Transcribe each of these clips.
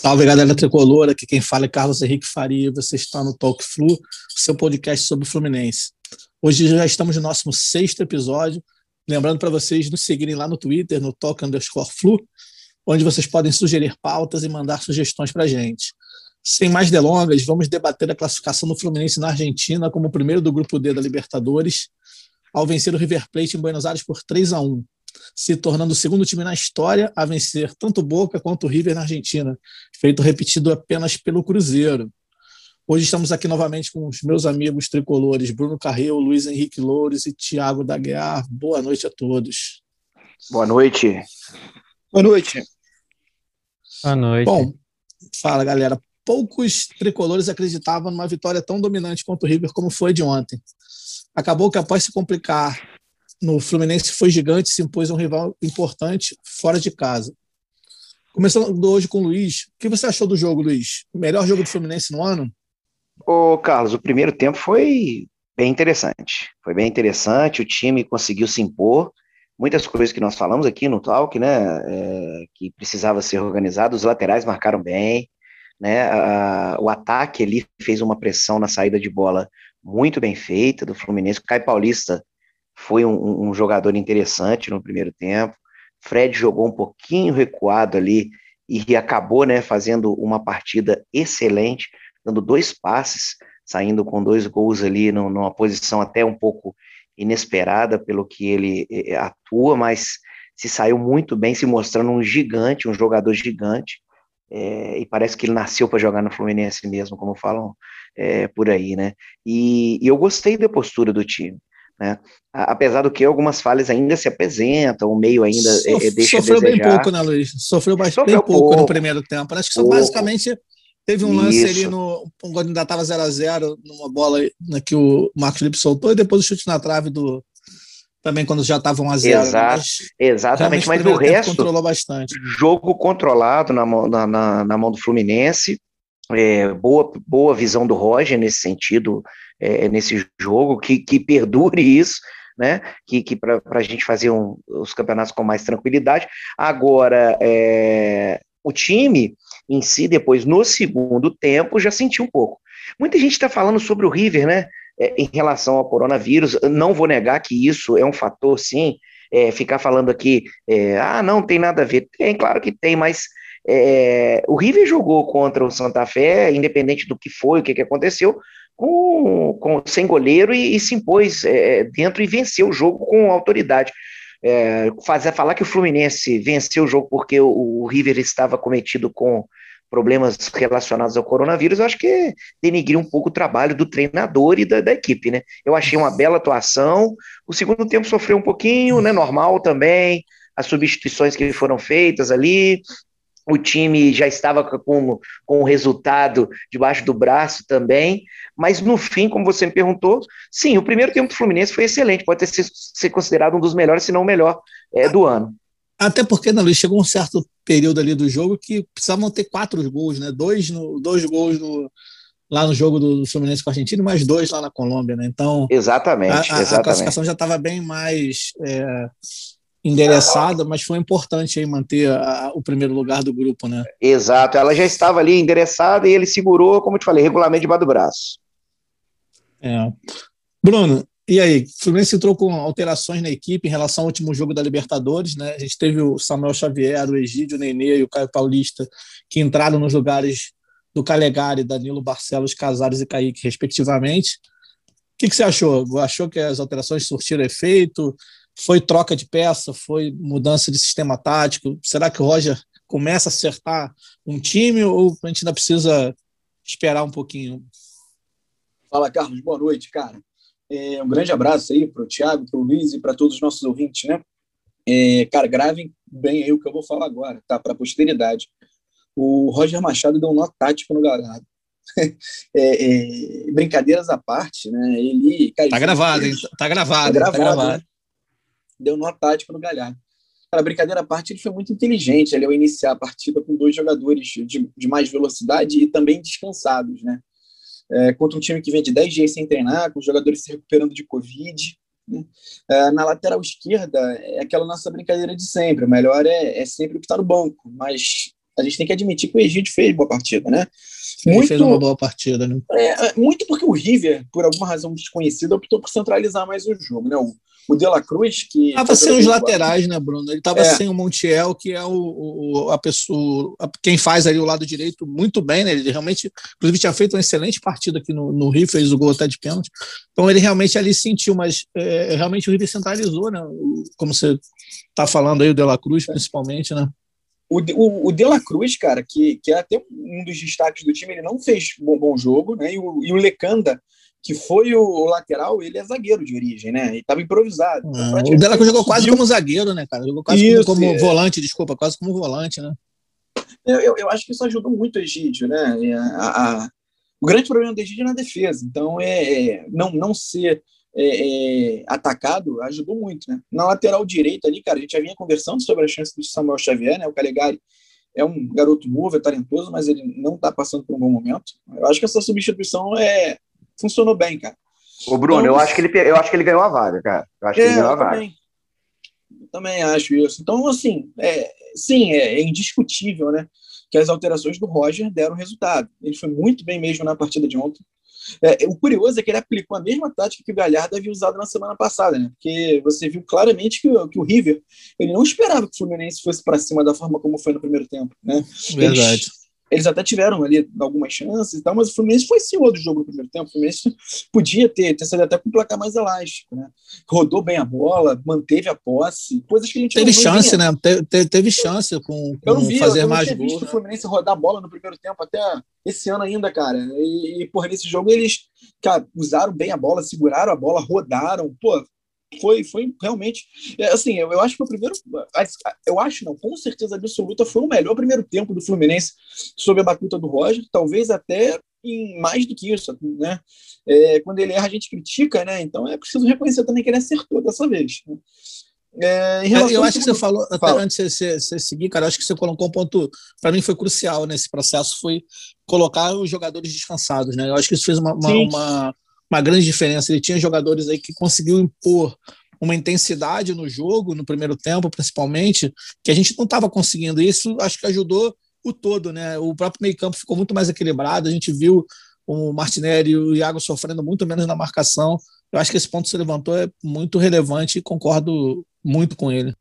Salve galera tricolor, aqui quem fala é Carlos Henrique Faria, você está no Talk Flu, seu podcast sobre o Fluminense. Hoje já estamos no nosso sexto episódio, lembrando para vocês nos seguirem lá no Twitter, no Talk Underscore Flu, onde vocês podem sugerir pautas e mandar sugestões para a gente. Sem mais delongas, vamos debater a classificação do Fluminense na Argentina como o primeiro do grupo D da Libertadores, ao vencer o River Plate em Buenos Aires por 3 a 1 se tornando o segundo time na história a vencer tanto Boca quanto River na Argentina, feito repetido apenas pelo Cruzeiro. Hoje estamos aqui novamente com os meus amigos tricolores Bruno Carreu, Luiz Henrique Loures e Tiago Daguiar. Boa noite a todos. Boa noite. Boa noite. Boa noite. Bom, fala galera. Poucos tricolores acreditavam numa vitória tão dominante contra o River como foi de ontem. Acabou que após se complicar no Fluminense foi gigante, se impôs um rival importante fora de casa. Começando hoje com o Luiz, o que você achou do jogo, Luiz? Melhor jogo do Fluminense no ano? Ô, Carlos, o primeiro tempo foi bem interessante. Foi bem interessante, o time conseguiu se impor. Muitas coisas que nós falamos aqui no Talk, né, é, que precisava ser organizado, os laterais marcaram bem, né, a, o ataque ali fez uma pressão na saída de bola muito bem feita do Fluminense. O Caio Paulista foi um, um, jogador interessante no primeiro tempo. Fred jogou um pouquinho recuado ali e acabou né, fazendo uma partida excelente, dando dois passes, saindo com dois gols ali numa posição até um pouco inesperada pelo que ele atua, mas se saiu muito bem, se mostrando um gigante, um jogador gigante. É, e parece que ele nasceu para jogar no Fluminense mesmo, como falam é, por aí, né? E, e, eu gostei da postura do time. Né? Apesar do que algumas falhas ainda se apresentam, o meio ainda Sof é, deixa Sofreu bem pouco, né, Luiz? Sofreu bastante bem pouco, pouco, no primeiro tempo. Acho que só basicamente teve um lance Isso. ali no quando ainda estava 0 a 0 numa bola né, que o Marcos Felipe soltou e depois o chute na trave do também quando já estavam 1 a 0 Exato, mas, exatamente, mas o resto controlou bastante. Jogo controlado na mão, na, na, na mão do Fluminense. É, boa, boa visão do Roger nesse sentido, é, nesse jogo, que, que perdure isso, né? Que, que para a gente fazer um, os campeonatos com mais tranquilidade. Agora, é, o time em si, depois no segundo tempo, já sentiu um pouco. Muita gente está falando sobre o River, né? É, em relação ao coronavírus, não vou negar que isso é um fator, sim. É, ficar falando aqui, é, ah, não tem nada a ver. Tem, claro que tem, mas é, o River jogou contra o Santa Fé, independente do que foi, o que, que aconteceu, com, com, sem goleiro e, e se impôs é, dentro e venceu o jogo com autoridade. É, fazer, falar que o Fluminense venceu o jogo porque o, o, River estava cometido com problemas relacionados ao coronavírus, eu acho que é denigrir um pouco o trabalho do treinador e da, da, equipe, né? Eu achei uma bela atuação. O segundo tempo sofreu um pouquinho, né? Normal também. As substituições que foram feitas ali, o time já estava com, com o resultado debaixo do braço também, mas no fim, como você me perguntou, sim, o primeiro tempo do Fluminense foi excelente, pode ter ser, ser considerado um dos melhores, se não o melhor é, do ano. Até porque, não, chegou um certo período ali do jogo que precisavam ter quatro gols, né? Dois, no, dois gols no, lá no jogo do Fluminense com a Argentina e mais dois lá na Colômbia, né? Então, exatamente, a, a, exatamente. a classificação já estava bem mais é, endereçada, mas foi importante aí manter a, o primeiro lugar do grupo, né? Exato, ela já estava ali endereçada e ele segurou, como eu te falei, regularmente debaixo do braço. É. Bruno, e aí? O Fluminense entrou com alterações na equipe em relação ao último jogo da Libertadores, né? A gente teve o Samuel Xavier, o Egídio, o Nenê e o Caio Paulista, que entraram nos lugares do Calegari, Danilo Barcelos, Casares e Kaique, respectivamente. O que, que você achou? Achou que as alterações surtiram efeito? Foi troca de peça? Foi mudança de sistema tático? Será que o Roger começa a acertar um time ou a gente ainda precisa esperar um pouquinho? Fala, Carlos. Boa noite, cara. É, um grande abraço aí para o Thiago, para o Luiz e para todos os nossos ouvintes, né? É, cara, gravem bem aí o que eu vou falar agora, tá? Para a posteridade. O Roger Machado deu um nó tático no Galhardo. É, é, brincadeiras à parte, né? Ele. Cara, tá gravado, hein? Tá gravado. Tá gravado. Tá gravado. Deu nó tático no Galhardo. Cara, brincadeira à parte, ele foi muito inteligente ali ao iniciar a partida com dois jogadores de, de mais velocidade e também descansados, né? É, contra um time que vem de 10 dias sem treinar, com os jogadores se recuperando de Covid. Né? É, na lateral esquerda, é aquela nossa brincadeira de sempre. O melhor é, é sempre o que está no banco, mas a gente tem que admitir que o Egídio fez boa partida, né? Muito, fez uma boa partida, né? É, é, muito porque o River, por alguma razão desconhecida, optou por centralizar mais o jogo, né? O, o De La Cruz, que. Tava sem os laterais, né, Bruno? Ele tava é. sem o Montiel, que é o, o, a pessoa. quem faz ali o lado direito muito bem, né? Ele realmente, inclusive, tinha feito uma excelente partida aqui no, no Rio, fez o gol até de pênalti. Então ele realmente ali sentiu, mas é, realmente o River centralizou, né? Como você tá falando aí, o De La Cruz, principalmente, né? O, o, o De La Cruz, cara, que, que é até um dos destaques do time, ele não fez bom, bom jogo, né? E o, e o Lecanda, que foi o, o, lateral, ele é zagueiro de origem, né? E estava improvisado. Então, ah, o Dela jogou quase como zagueiro, né, cara? Jogou quase isso, como, como é. volante, desculpa, quase como volante, né? Eu, eu, eu, acho que isso ajudou muito o Egídio, né? A, a, o grande problema do Egídio é na defesa. Então, é, é não, não ser é, é, atacado ajudou muito, né? Na lateral direita ali, cara, a gente já vinha conversando sobre a chance do Samuel Xavier, né? O Calegari é um garoto novo, é talentoso, mas ele não está passando por um bom momento. Eu acho que essa substituição é funcionou bem, cara. O Bruno, então, eu, acho que ele, eu acho que ele ganhou a vaga, cara. Eu acho é, que ele é, ganhou a vaga. Também, eu também acho isso. Então, assim, é, sim, é, é, indiscutível, né? Que as alterações do Roger deram resultado. Ele foi muito bem mesmo na partida de ontem. É, o curioso é que ele aplicou a mesma tática que o Galhardo havia usado na semana passada, né? Porque você viu claramente que, que o River ele não esperava que o Fluminense fosse para cima da forma como foi no primeiro tempo, né? Verdade. Eles, eles até tiveram ali algumas chances e tal, mas o Fluminense foi senhor do jogo no primeiro tempo. O Fluminense podia ter, ter saído até com um placar mais elástico, né? Rodou bem a bola, manteve a posse, coisas que a gente teve chance, né? Teve, teve, chance com, com eu não vi, fazer eu não mais tinha visto o Fluminense rodar a bola no primeiro tempo até esse ano ainda, cara. E, e porra, nesse jogo eles cara, usaram bem a bola, seguraram a bola, rodaram, pô, foi, foi realmente. É, assim, eu, eu acho que o primeiro. Eu acho, não, com certeza absoluta, foi o melhor primeiro tempo do Fluminense sob a batuta do Roger, talvez até em mais do que isso, né? É, quando ele erra, a gente critica, né? Então é preciso reconhecer também que ele acertou dessa vez. Né? É, é eu acho que você falou, até Fala. antes de você, você, seguir, cara, acho que você colocou um ponto, para mim foi crucial nesse processo, foi colocar os jogadores descansados, né? Eu acho que isso fez uma, uma, uma uma grande diferença. Ele tinha jogadores aí que conseguiu impor uma intensidade no jogo, no primeiro tempo, principalmente, que a gente não estava conseguindo. Isso acho que ajudou o todo, né? O próprio meio-campo ficou muito mais equilibrado. A gente viu o Martinelli e o Iago sofrendo muito menos na marcação. Eu acho que esse ponto que você levantou é muito relevante e concordo muito com ele.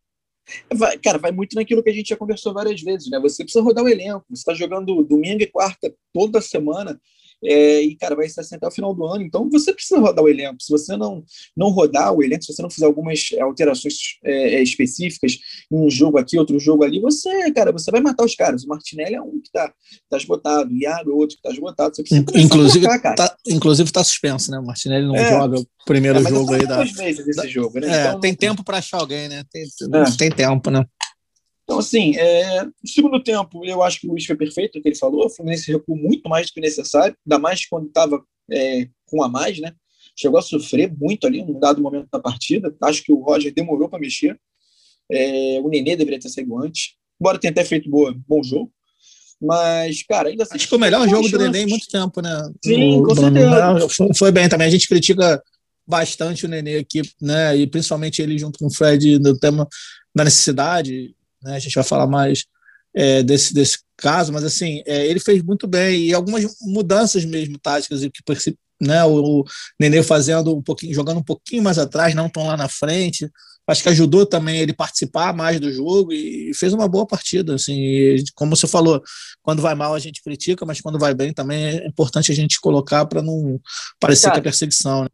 Vai, cara, vai muito naquilo que a gente já conversou várias vezes, né? Você precisa rodar o elenco. Você está jogando domingo e quarta toda semana. É, e, cara, vai ser assim até o final do ano. Então, você precisa rodar o elenco. Se você não, não rodar o elenco, se você não fizer algumas alterações é, é específicas em um jogo aqui, outro jogo ali, você, cara, você vai matar os caras. O Martinelli é um que tá, tá esgotado, o Iago é outro que tá esgotado. Você inclusive, colocar, tá, inclusive tá suspenso, né? O Martinelli não é. joga o primeiro é, jogo aí da. Meses jogo, né? É, então, tem tempo para achar alguém, né? Tem, é. tem tempo, né? Então, assim, é, no segundo tempo, eu acho que o Luiz foi perfeito, o que ele falou. O Fluminense recuou muito mais do que necessário, ainda mais quando estava é, com a mais, né? Chegou a sofrer muito ali, num dado momento da partida. Acho que o Roger demorou para mexer. É, o Nenê deveria ter saído antes, embora tenha até feito boa, bom jogo. Mas, cara, ainda assim. Acho que o melhor jogo do Nenê em muito tempo, né? Sim, com certeza. Foi bem também. A gente critica bastante o Nenê aqui, né? E principalmente ele junto com o Fred no tema da necessidade né? A gente vai falar mais é, desse, desse caso, mas assim, é, ele fez muito bem e algumas mudanças mesmo táticas que né, o, o Nenê fazendo um pouquinho, jogando um pouquinho mais atrás, não tão lá na frente. Acho que ajudou também ele participar mais do jogo e fez uma boa partida. Assim, como você falou, quando vai mal a gente critica, mas quando vai bem também é importante a gente colocar para não parecer Cara, que é perseguição. Né?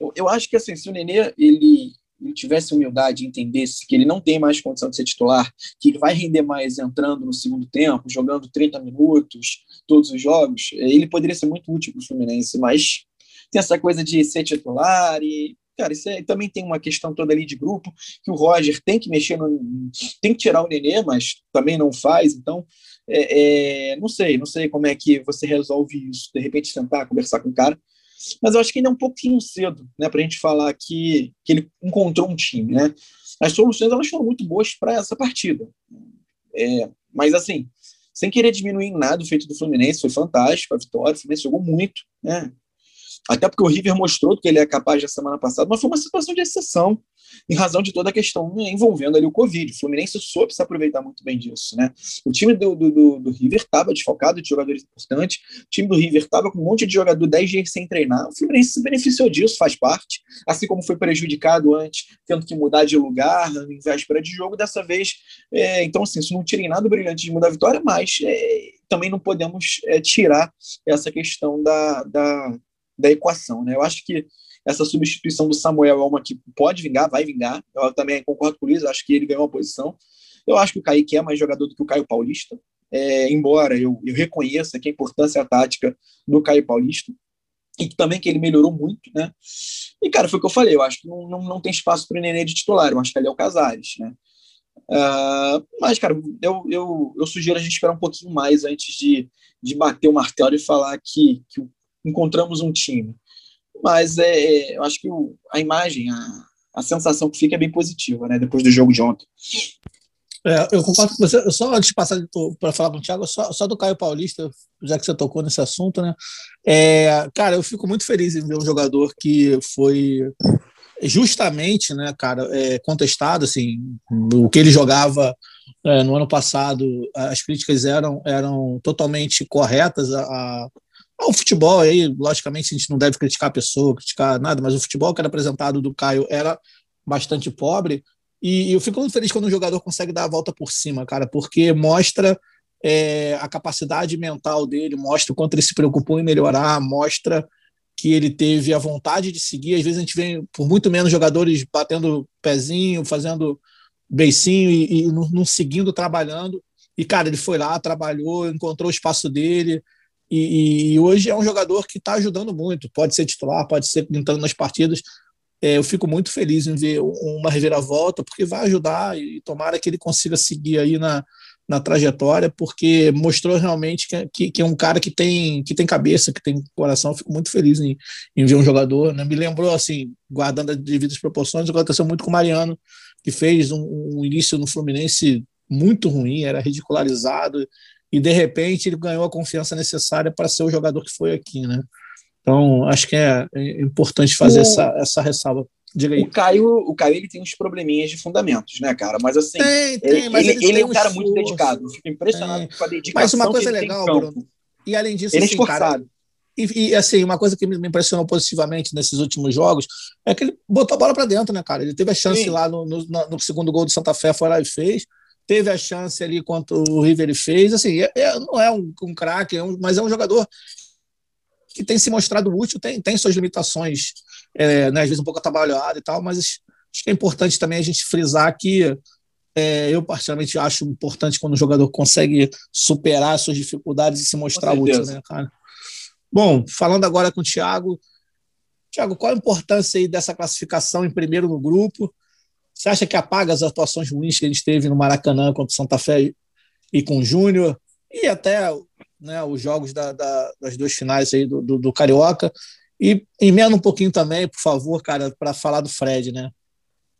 Eu, eu acho que assim, se o Nenê ele ele tivesse humildade e entendesse que ele não tem mais condição de ser titular, que ele vai render mais entrando no segundo tempo, jogando 30 minutos, todos os jogos, ele poderia ser muito útil para o Fluminense, mas tem essa coisa de ser titular e cara, isso é, também tem uma questão toda ali de grupo, que o Roger tem que mexer, no, tem que tirar o Nenê, mas também não faz, então, é, é, não sei, não sei como é que você resolve isso, de repente sentar, conversar com o cara, mas eu acho que ainda é um pouquinho cedo né, para a gente falar que, que ele encontrou um time. Né? As soluções elas foram muito boas para essa partida. É, mas, assim, sem querer diminuir em nada o feito do Fluminense, foi fantástico a vitória. O Fluminense jogou muito. Né? Até porque o River mostrou que ele é capaz da semana passada, mas foi uma situação de exceção, em razão de toda a questão envolvendo ali o Covid. O Fluminense soube se aproveitar muito bem disso, né? O time do, do, do River estava desfalcado de jogadores importantes, o time do River estava com um monte de jogador 10 dias sem treinar. O Fluminense se beneficiou disso, faz parte, assim como foi prejudicado antes, tendo que mudar de lugar em véspera de jogo, dessa vez. É, então, assim, isso não tira em nada brilhante de mudar a vitória, mas é, também não podemos é, tirar essa questão da, da, da equação. Né? Eu acho que essa substituição do Samuel é uma que pode vingar, vai vingar. Eu também concordo com o Luiz, acho que ele ganhou a posição. Eu acho que o Kaique é mais jogador do que o Caio Paulista, é, embora eu, eu reconheça que a importância tática do Caio Paulista, e também que ele melhorou muito, né? E, cara, foi o que eu falei, eu acho que não, não, não tem espaço para o Nenê de titular, eu acho que ali é o Casares, né? Uh, mas, cara, eu, eu, eu sugiro a gente esperar um pouquinho mais antes de, de bater o martelo e falar que, que encontramos um time. Mas é, é, eu acho que o, a imagem, a, a sensação que fica é bem positiva, né? Depois do jogo de ontem. É, eu concordo com você. Só antes de passar para falar com o Thiago, só, só, do Caio Paulista, já que você tocou nesse assunto, né? É, cara, eu fico muito feliz em ver um jogador que foi justamente, né, cara, é, contestado, assim, o que ele jogava é, no ano passado, as críticas eram, eram totalmente corretas a, ao futebol, aí, logicamente, a gente não deve criticar a pessoa, criticar nada, mas o futebol que era apresentado do Caio era bastante pobre, e, eu fico muito feliz quando um jogador consegue dar a volta por cima, cara, porque mostra é, a capacidade mental dele, mostra o quanto ele se preocupou em melhorar, mostra que ele teve a vontade de seguir. Às vezes a gente vê por muito menos jogadores batendo pezinho, fazendo beicinho e, e não, não, seguindo, trabalhando. E, cara, ele foi lá, trabalhou, encontrou o espaço dele. E, e hoje é um jogador que está ajudando muito. Pode ser titular, pode ser entrando nas partidas. É, eu fico muito feliz em ver uma reviravolta, porque vai ajudar e tomara que ele consiga seguir aí na, na trajetória, porque mostrou realmente que, que, que, é um cara que tem, que tem cabeça, que tem coração. fico muito feliz em, em ver um jogador. Né? Me lembrou, assim, guardando as devidas proporções, aconteceu muito com o Mariano, que fez um, um início no Fluminense muito ruim, era ridicularizado, e de repente ele ganhou a confiança necessária para ser o jogador que foi aqui. Né? Então, acho que é, é importante fazer o... essa, essa ressalva. Diga aí. O Caio, o Caio ele tem uns probleminhas de fundamentos, né, cara? Mas assim, tem, tem, ele, mas ele, ele é um cara muito dedicado. Eu fico impressionado tem. com a dedicação. Mas uma coisa legal, Bruno. E além disso, ele é assim, é esforçado. Cara, e, e, assim, uma coisa que me impressionou positivamente nesses últimos jogos é que ele botou a bola para dentro, né, cara? Ele teve a chance Sim. lá no, no, no, segundo gol do Santa Fé, foi lá e fez. Teve a chance ali contra o River fez. Assim, é, é, não é um, um craque, é um, mas é um jogador que tem se mostrado útil, tem, tem suas limitações, é, né, às vezes um pouco atabalhado e tal, mas acho que é importante também a gente frisar que é, eu particularmente acho importante quando o jogador consegue superar suas dificuldades e se mostrar útil, né, cara? Bom, falando agora com o Thiago. Thiago, qual a importância aí dessa classificação em primeiro no grupo? Você acha que apaga as atuações ruins que a gente teve no Maracanã contra o Santa Fé e com o Júnior? E até né, os jogos da, da, das duas finais aí do, do, do Carioca. E emenda um pouquinho também, por favor, cara, para falar do Fred, né?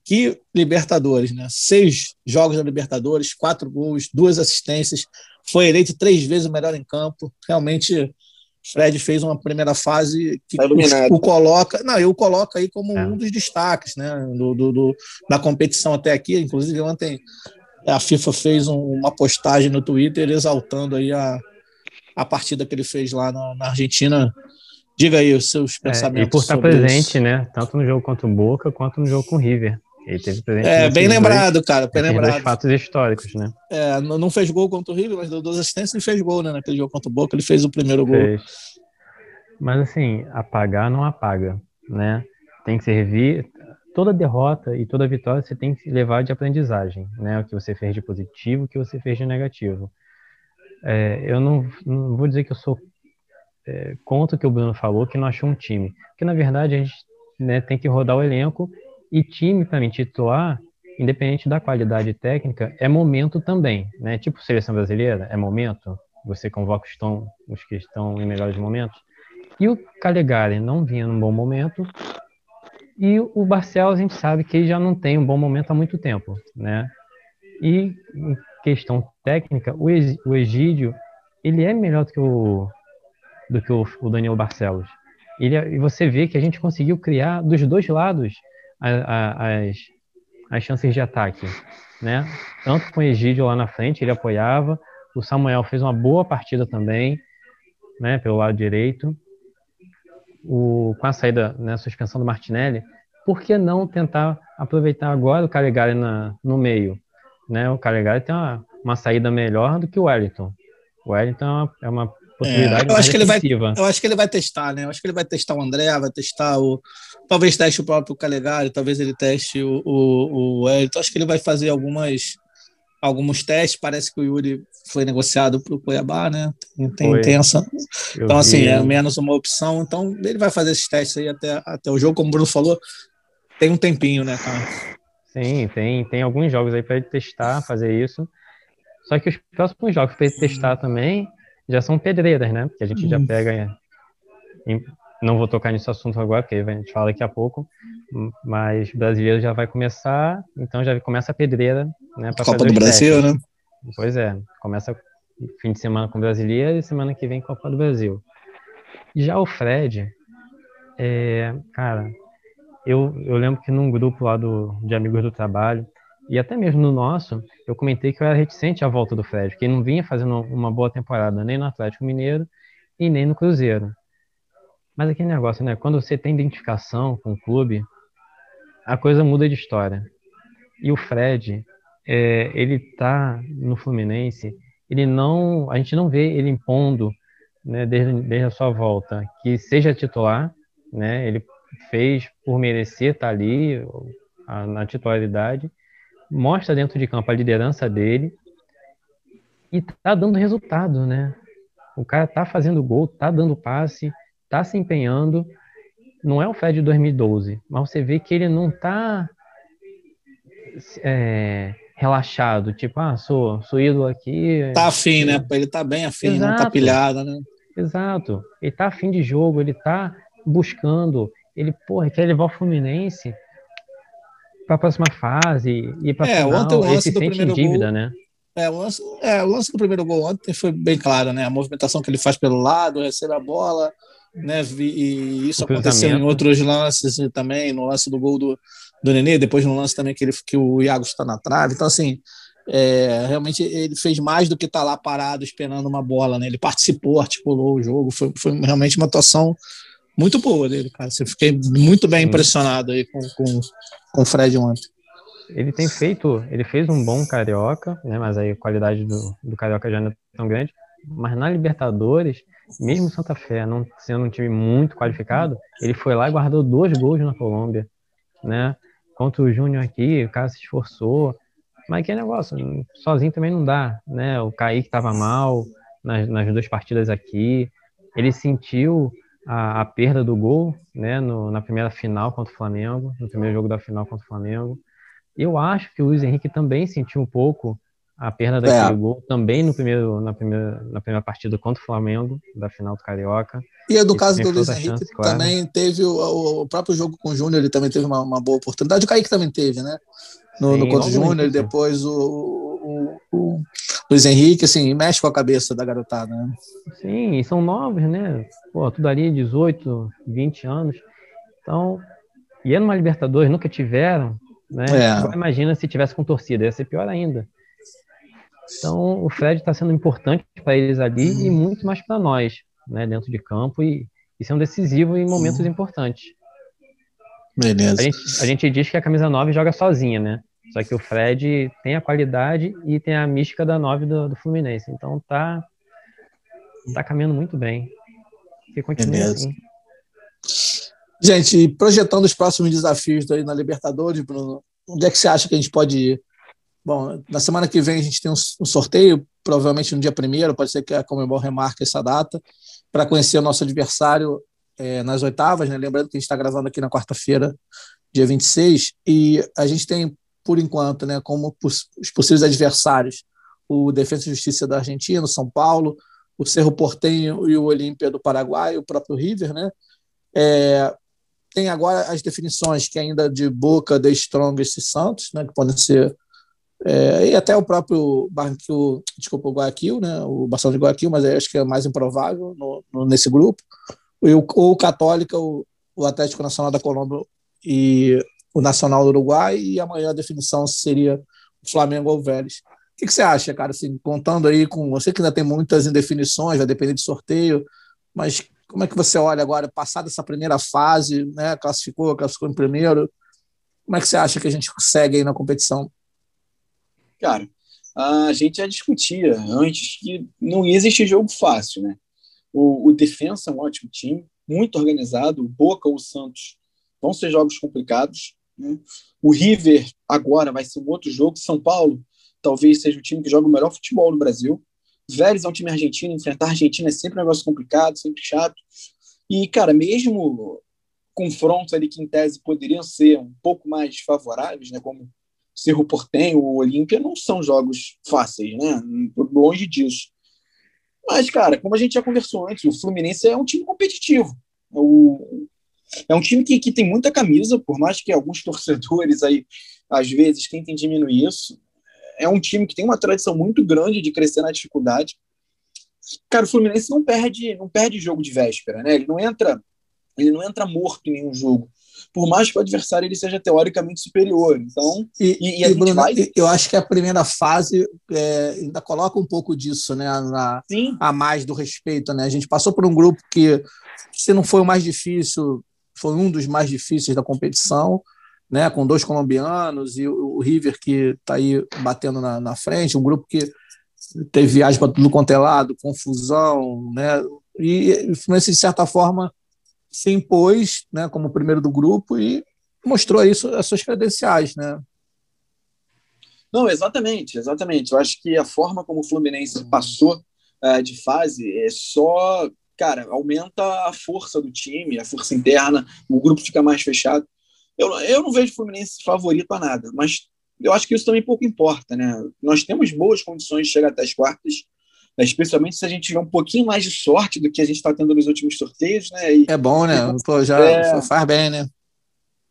Que Libertadores, né? Seis jogos da Libertadores, quatro gols, duas assistências, foi eleito três vezes o melhor em campo. Realmente, Fred fez uma primeira fase que tá o, o, coloca, não, eu coloco aí como é. um dos destaques, né? Do, do, do, da competição até aqui. Inclusive ontem a FIFA fez um, uma postagem no Twitter exaltando aí a, a partida que ele fez lá na, na Argentina. Diga aí os seus pensamentos. É, e por estar presente, isso. né? Tanto no jogo contra o Boca quanto no jogo com o River. Ele teve presente. É, bem lembrado, dois, cara, bem lembrado. Dois fatos históricos, né? É, não fez gol contra o River, mas deu duas assistências e fez gol, né? Naquele jogo contra o Boca, ele fez o primeiro gol. Fez. Mas assim, apagar não apaga, né? Tem que servir. Toda derrota e toda vitória você tem que levar de aprendizagem, né? O que você fez de positivo, o que você fez de negativo. É, eu não, não, vou dizer que eu sou é, contra o que o Bruno falou, que não achou um time. Porque, na verdade, a gente né, tem que rodar o elenco e time, mim, titular, independente da qualidade técnica, é momento também. Né? Tipo seleção brasileira, é momento. Você convoca os, tom, os que estão em melhores momentos. E o Calegari não vinha num bom momento. E o Barcelos, a gente sabe que já não tem um bom momento há muito tempo. Né? E questão técnica, o, Egídio, ele é melhor do que o, do que o, Daniel Barcelos. Ele, e você vê que a gente conseguiu criar dos dois lados a, a, as, as chances de ataque, né? Tanto com o Egídio lá na frente, ele apoiava, o Samuel fez uma boa partida também, né, pelo lado direito. O, com a saída, né, a suspensão do Martinelli, por que não tentar aproveitar agora o Calegari na, no meio? Né? O Calegari tem uma, uma saída melhor do que o Wellington. O Wellington é uma, é uma possibilidade é, eu acho que ele vai Eu acho que ele vai testar, né? Eu acho que ele vai testar o André, vai testar o... Talvez teste o próprio Calegari, talvez ele teste o, o, o Wellington. Acho que ele vai fazer algumas alguns testes. Parece que o Yuri foi negociado para o Cuiabá, né? Tem, tem essa. então, assim, vi. é menos uma opção. Então, ele vai fazer esses testes aí até, até o jogo, como o Bruno falou, tem um tempinho, né, cara? Sim, tem, tem alguns jogos aí para ele testar, fazer isso. Só que os próximos jogos para ele testar também já são pedreiras, né? Porque a gente já pega. Em, não vou tocar nesse assunto agora, porque a gente fala daqui a pouco. Mas brasileiro já vai começar, então já começa a pedreira, né? Copa do Brasil, testes. né? Pois é, começa fim de semana com o brasileiro e semana que vem Copa do Brasil. Já o Fred, é, cara, eu, eu lembro que num grupo lá do, de amigos do trabalho, e até mesmo no nosso, eu comentei que eu era reticente à volta do Fred, que ele não vinha fazendo uma boa temporada nem no Atlético Mineiro e nem no Cruzeiro. Mas aquele negócio, né? Quando você tem identificação com o clube, a coisa muda de história. E o Fred, é, ele tá no Fluminense, ele não, a gente não vê ele impondo, né, desde, desde a sua volta, que seja titular, né? Ele fez por merecer estar tá ali a, na titularidade mostra dentro de campo a liderança dele e tá dando resultado, né? O cara tá fazendo gol, tá dando passe, tá se empenhando. Não é o Fred de 2012, mas você vê que ele não tá é, relaxado, tipo, ah, sou, sou ídolo aqui. Tá afim, né? Ele tá bem afim, Exato. não tá pilhado, né? Exato. Ele tá afim de jogo, ele tá buscando. Ele, porra, quer levar o Fluminense para a próxima fase e para é, final, ontem o lance do primeiro dívida, gol, né? É o, lance, é, o lance do primeiro gol ontem foi bem claro, né? A movimentação que ele faz pelo lado, recebe a bola, né? E isso aconteceu em outros lances também, no lance do gol do, do Nenê, depois no lance também que, ele, que o Iago está na trave. Então, assim, é, realmente ele fez mais do que estar tá lá parado esperando uma bola, né? Ele participou, articulou o jogo, foi, foi realmente uma atuação muito boa dele, cara. Eu fiquei muito bem impressionado aí com, com, com o Fred ontem. Ele tem feito, ele fez um bom carioca, né? Mas aí a qualidade do, do carioca já não é tão grande. Mas na Libertadores, mesmo Santa Fé não sendo um time muito qualificado, ele foi lá e guardou dois gols na Colômbia, né? Contra o Júnior aqui, o cara se esforçou. Mas que negócio, sozinho também não dá, né? O Kaique estava mal nas, nas duas partidas aqui. Ele sentiu a, a perda do gol, né, no, na primeira final contra o Flamengo, no primeiro jogo da final contra o Flamengo. Eu acho que o Luiz Henrique também sentiu um pouco a perda daquele é. gol também no primeiro, na, primeira, na primeira partida contra o Flamengo, da final do Carioca. E do caso do Luiz Henrique chance, também claro. teve o, o, próprio jogo com o Júnior, ele também teve uma, uma, boa oportunidade. O Kaique também teve, né? No, Sim, no contra o Júnior, depois o, o, o, Luiz Henrique, assim, mexe com a cabeça da garotada, né? Sim, são novos, né? Pô, tudo ali, 18, 20 anos. Então, e é numa Libertadores, nunca tiveram, né? É. Imagina se tivesse com torcida, ia ser pior ainda. Então, o Fred está sendo importante para eles ali hum. e muito mais para nós, né? Dentro de campo e, e sendo decisivo em momentos hum. importantes. Beleza. A gente, a gente diz que a camisa 9 joga sozinha, né? Só que o Fred tem a qualidade e tem a mística da 9 do, do Fluminense. Então tá, tá caminhando muito bem. Que continue assim. Gente, projetando os próximos desafios aí na Libertadores, Bruno, onde é que você acha que a gente pode ir? Bom, na semana que vem a gente tem um, sorteio, provavelmente no dia primeiro, pode ser que a Comembol remarque essa data, para conhecer o nosso adversário é, nas oitavas, né? Lembrando que a gente está gravando aqui na quarta-feira, dia 26, e a gente tem por enquanto, né, como os possíveis adversários, o Defesa e Justiça da Argentina, o São Paulo, o Cerro Portenho e o Olímpia do Paraguai, o próprio River, né? É, tem agora as definições que ainda de Boca, The Strongest e Santos, né, que podem ser é, e até o próprio Barranquil, desculpa, o Guayaquil, né, o Barcelona de Guayaquil, mas acho que é mais improvável no, no, nesse grupo. ou o Católica, o, o Atlético Nacional da Colômbia e o Nacional do Uruguai, e amanhã a definição seria o Flamengo ou o Vélez. O que, que, você acha, cara? Assim, contando aí com. você que ainda tem muitas indefinições, vai depender de sorteio, mas como é que você olha agora, passada essa primeira fase, né? Classificou, classificou em primeiro. Como é que você acha que a gente segue aí na competição? Cara, a gente já discutia antes que não ia existir jogo fácil, né? O, o Defensa é um ótimo time, muito organizado. O Boca ou o Santos vão ser jogos complicados. Né? O River agora vai ser um outro jogo. São Paulo talvez seja o time que joga o melhor futebol no Brasil. Vélez é um time argentino, enfrentar a Argentina é sempre um negócio complicado, sempre chato. E, cara, mesmo confrontos ali que em tese poderiam ser um pouco mais favoráveis, né, como Cerro Portenho ou Olímpia, não são jogos fáceis, né? Longe disso. Mas, cara, como a gente já conversou antes, o Fluminense é um time competitivo. O, é um time que, que tem muita camisa, por mais que alguns torcedores aí, às vezes, tentem diminuir isso. É um time que tem uma tradição muito grande de crescer na dificuldade. Cara, o Fluminense não perde, não perde jogo de véspera, né? Ele não entra, ele não entra morto em nenhum jogo. Por mais que o adversário ele seja teoricamente superior. Então, e, e, e Bruno, vai... eu acho que a primeira fase é, ainda coloca um pouco disso, né? Na, a mais do respeito, né? A gente passou por um grupo que, se não foi o mais difícil, foi um dos mais difíceis da competição, né, com dois colombianos e o, River que está aí batendo na, na, frente, um grupo que teve viagem para tudo quanto é lado, confusão, né, e o Fluminense, de certa forma, se impôs né, como primeiro do grupo e mostrou isso as suas credenciais, né? Não, exatamente, exatamente. Eu acho que a forma como o Fluminense passou uh, de fase é só cara, aumenta a força do time, a força interna, o grupo fica mais fechado. Eu, eu não vejo o Fluminense favorito a nada, mas eu acho que isso também pouco importa, né? Nós temos boas condições de chegar até as quartas, né? especialmente se a gente tiver um pouquinho mais de sorte do que a gente está tendo nos últimos sorteios, né? E, é bom, né? Pô, já é, faz bem, né?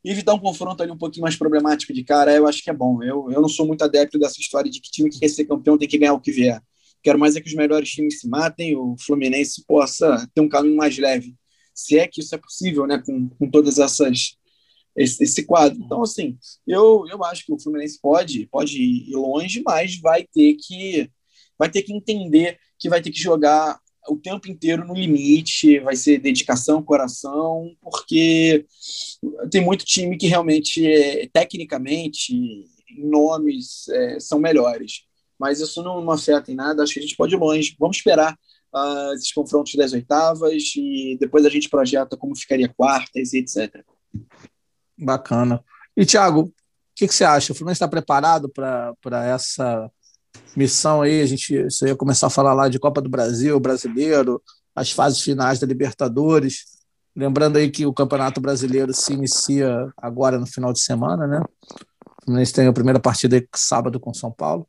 Evitar um confronto ali um pouquinho mais problemático de cara, eu acho que é bom. Eu, eu não sou muito adepto dessa história de que time que quer ser campeão tem que ganhar o que vier. Quero mais é que os melhores times se matem, o Fluminense possa ter um caminho mais leve, se é que isso é possível, né, com, com todas essas esse, esse quadro. Então, assim, eu, eu acho que o Fluminense pode pode ir longe, mas vai ter que vai ter que entender que vai ter que jogar o tempo inteiro no limite, vai ser dedicação, coração, porque tem muito time que realmente, é, tecnicamente, nomes, é, são melhores mas isso não, afeta em nada. Acho que a gente pode ir longe. Vamos esperar uh, esses confrontos das oitavas e depois a gente projeta como ficaria quartas e etc. Bacana. E, Thiago, o que, que, você acha? O Fluminense está preparado para essa missão aí? A gente você ia começar a falar lá de Copa do Brasil, brasileiro, as fases finais da Libertadores. Lembrando aí que o Campeonato Brasileiro se inicia agora no final de semana, né? O Fluminense tem a primeira partida sábado com São Paulo.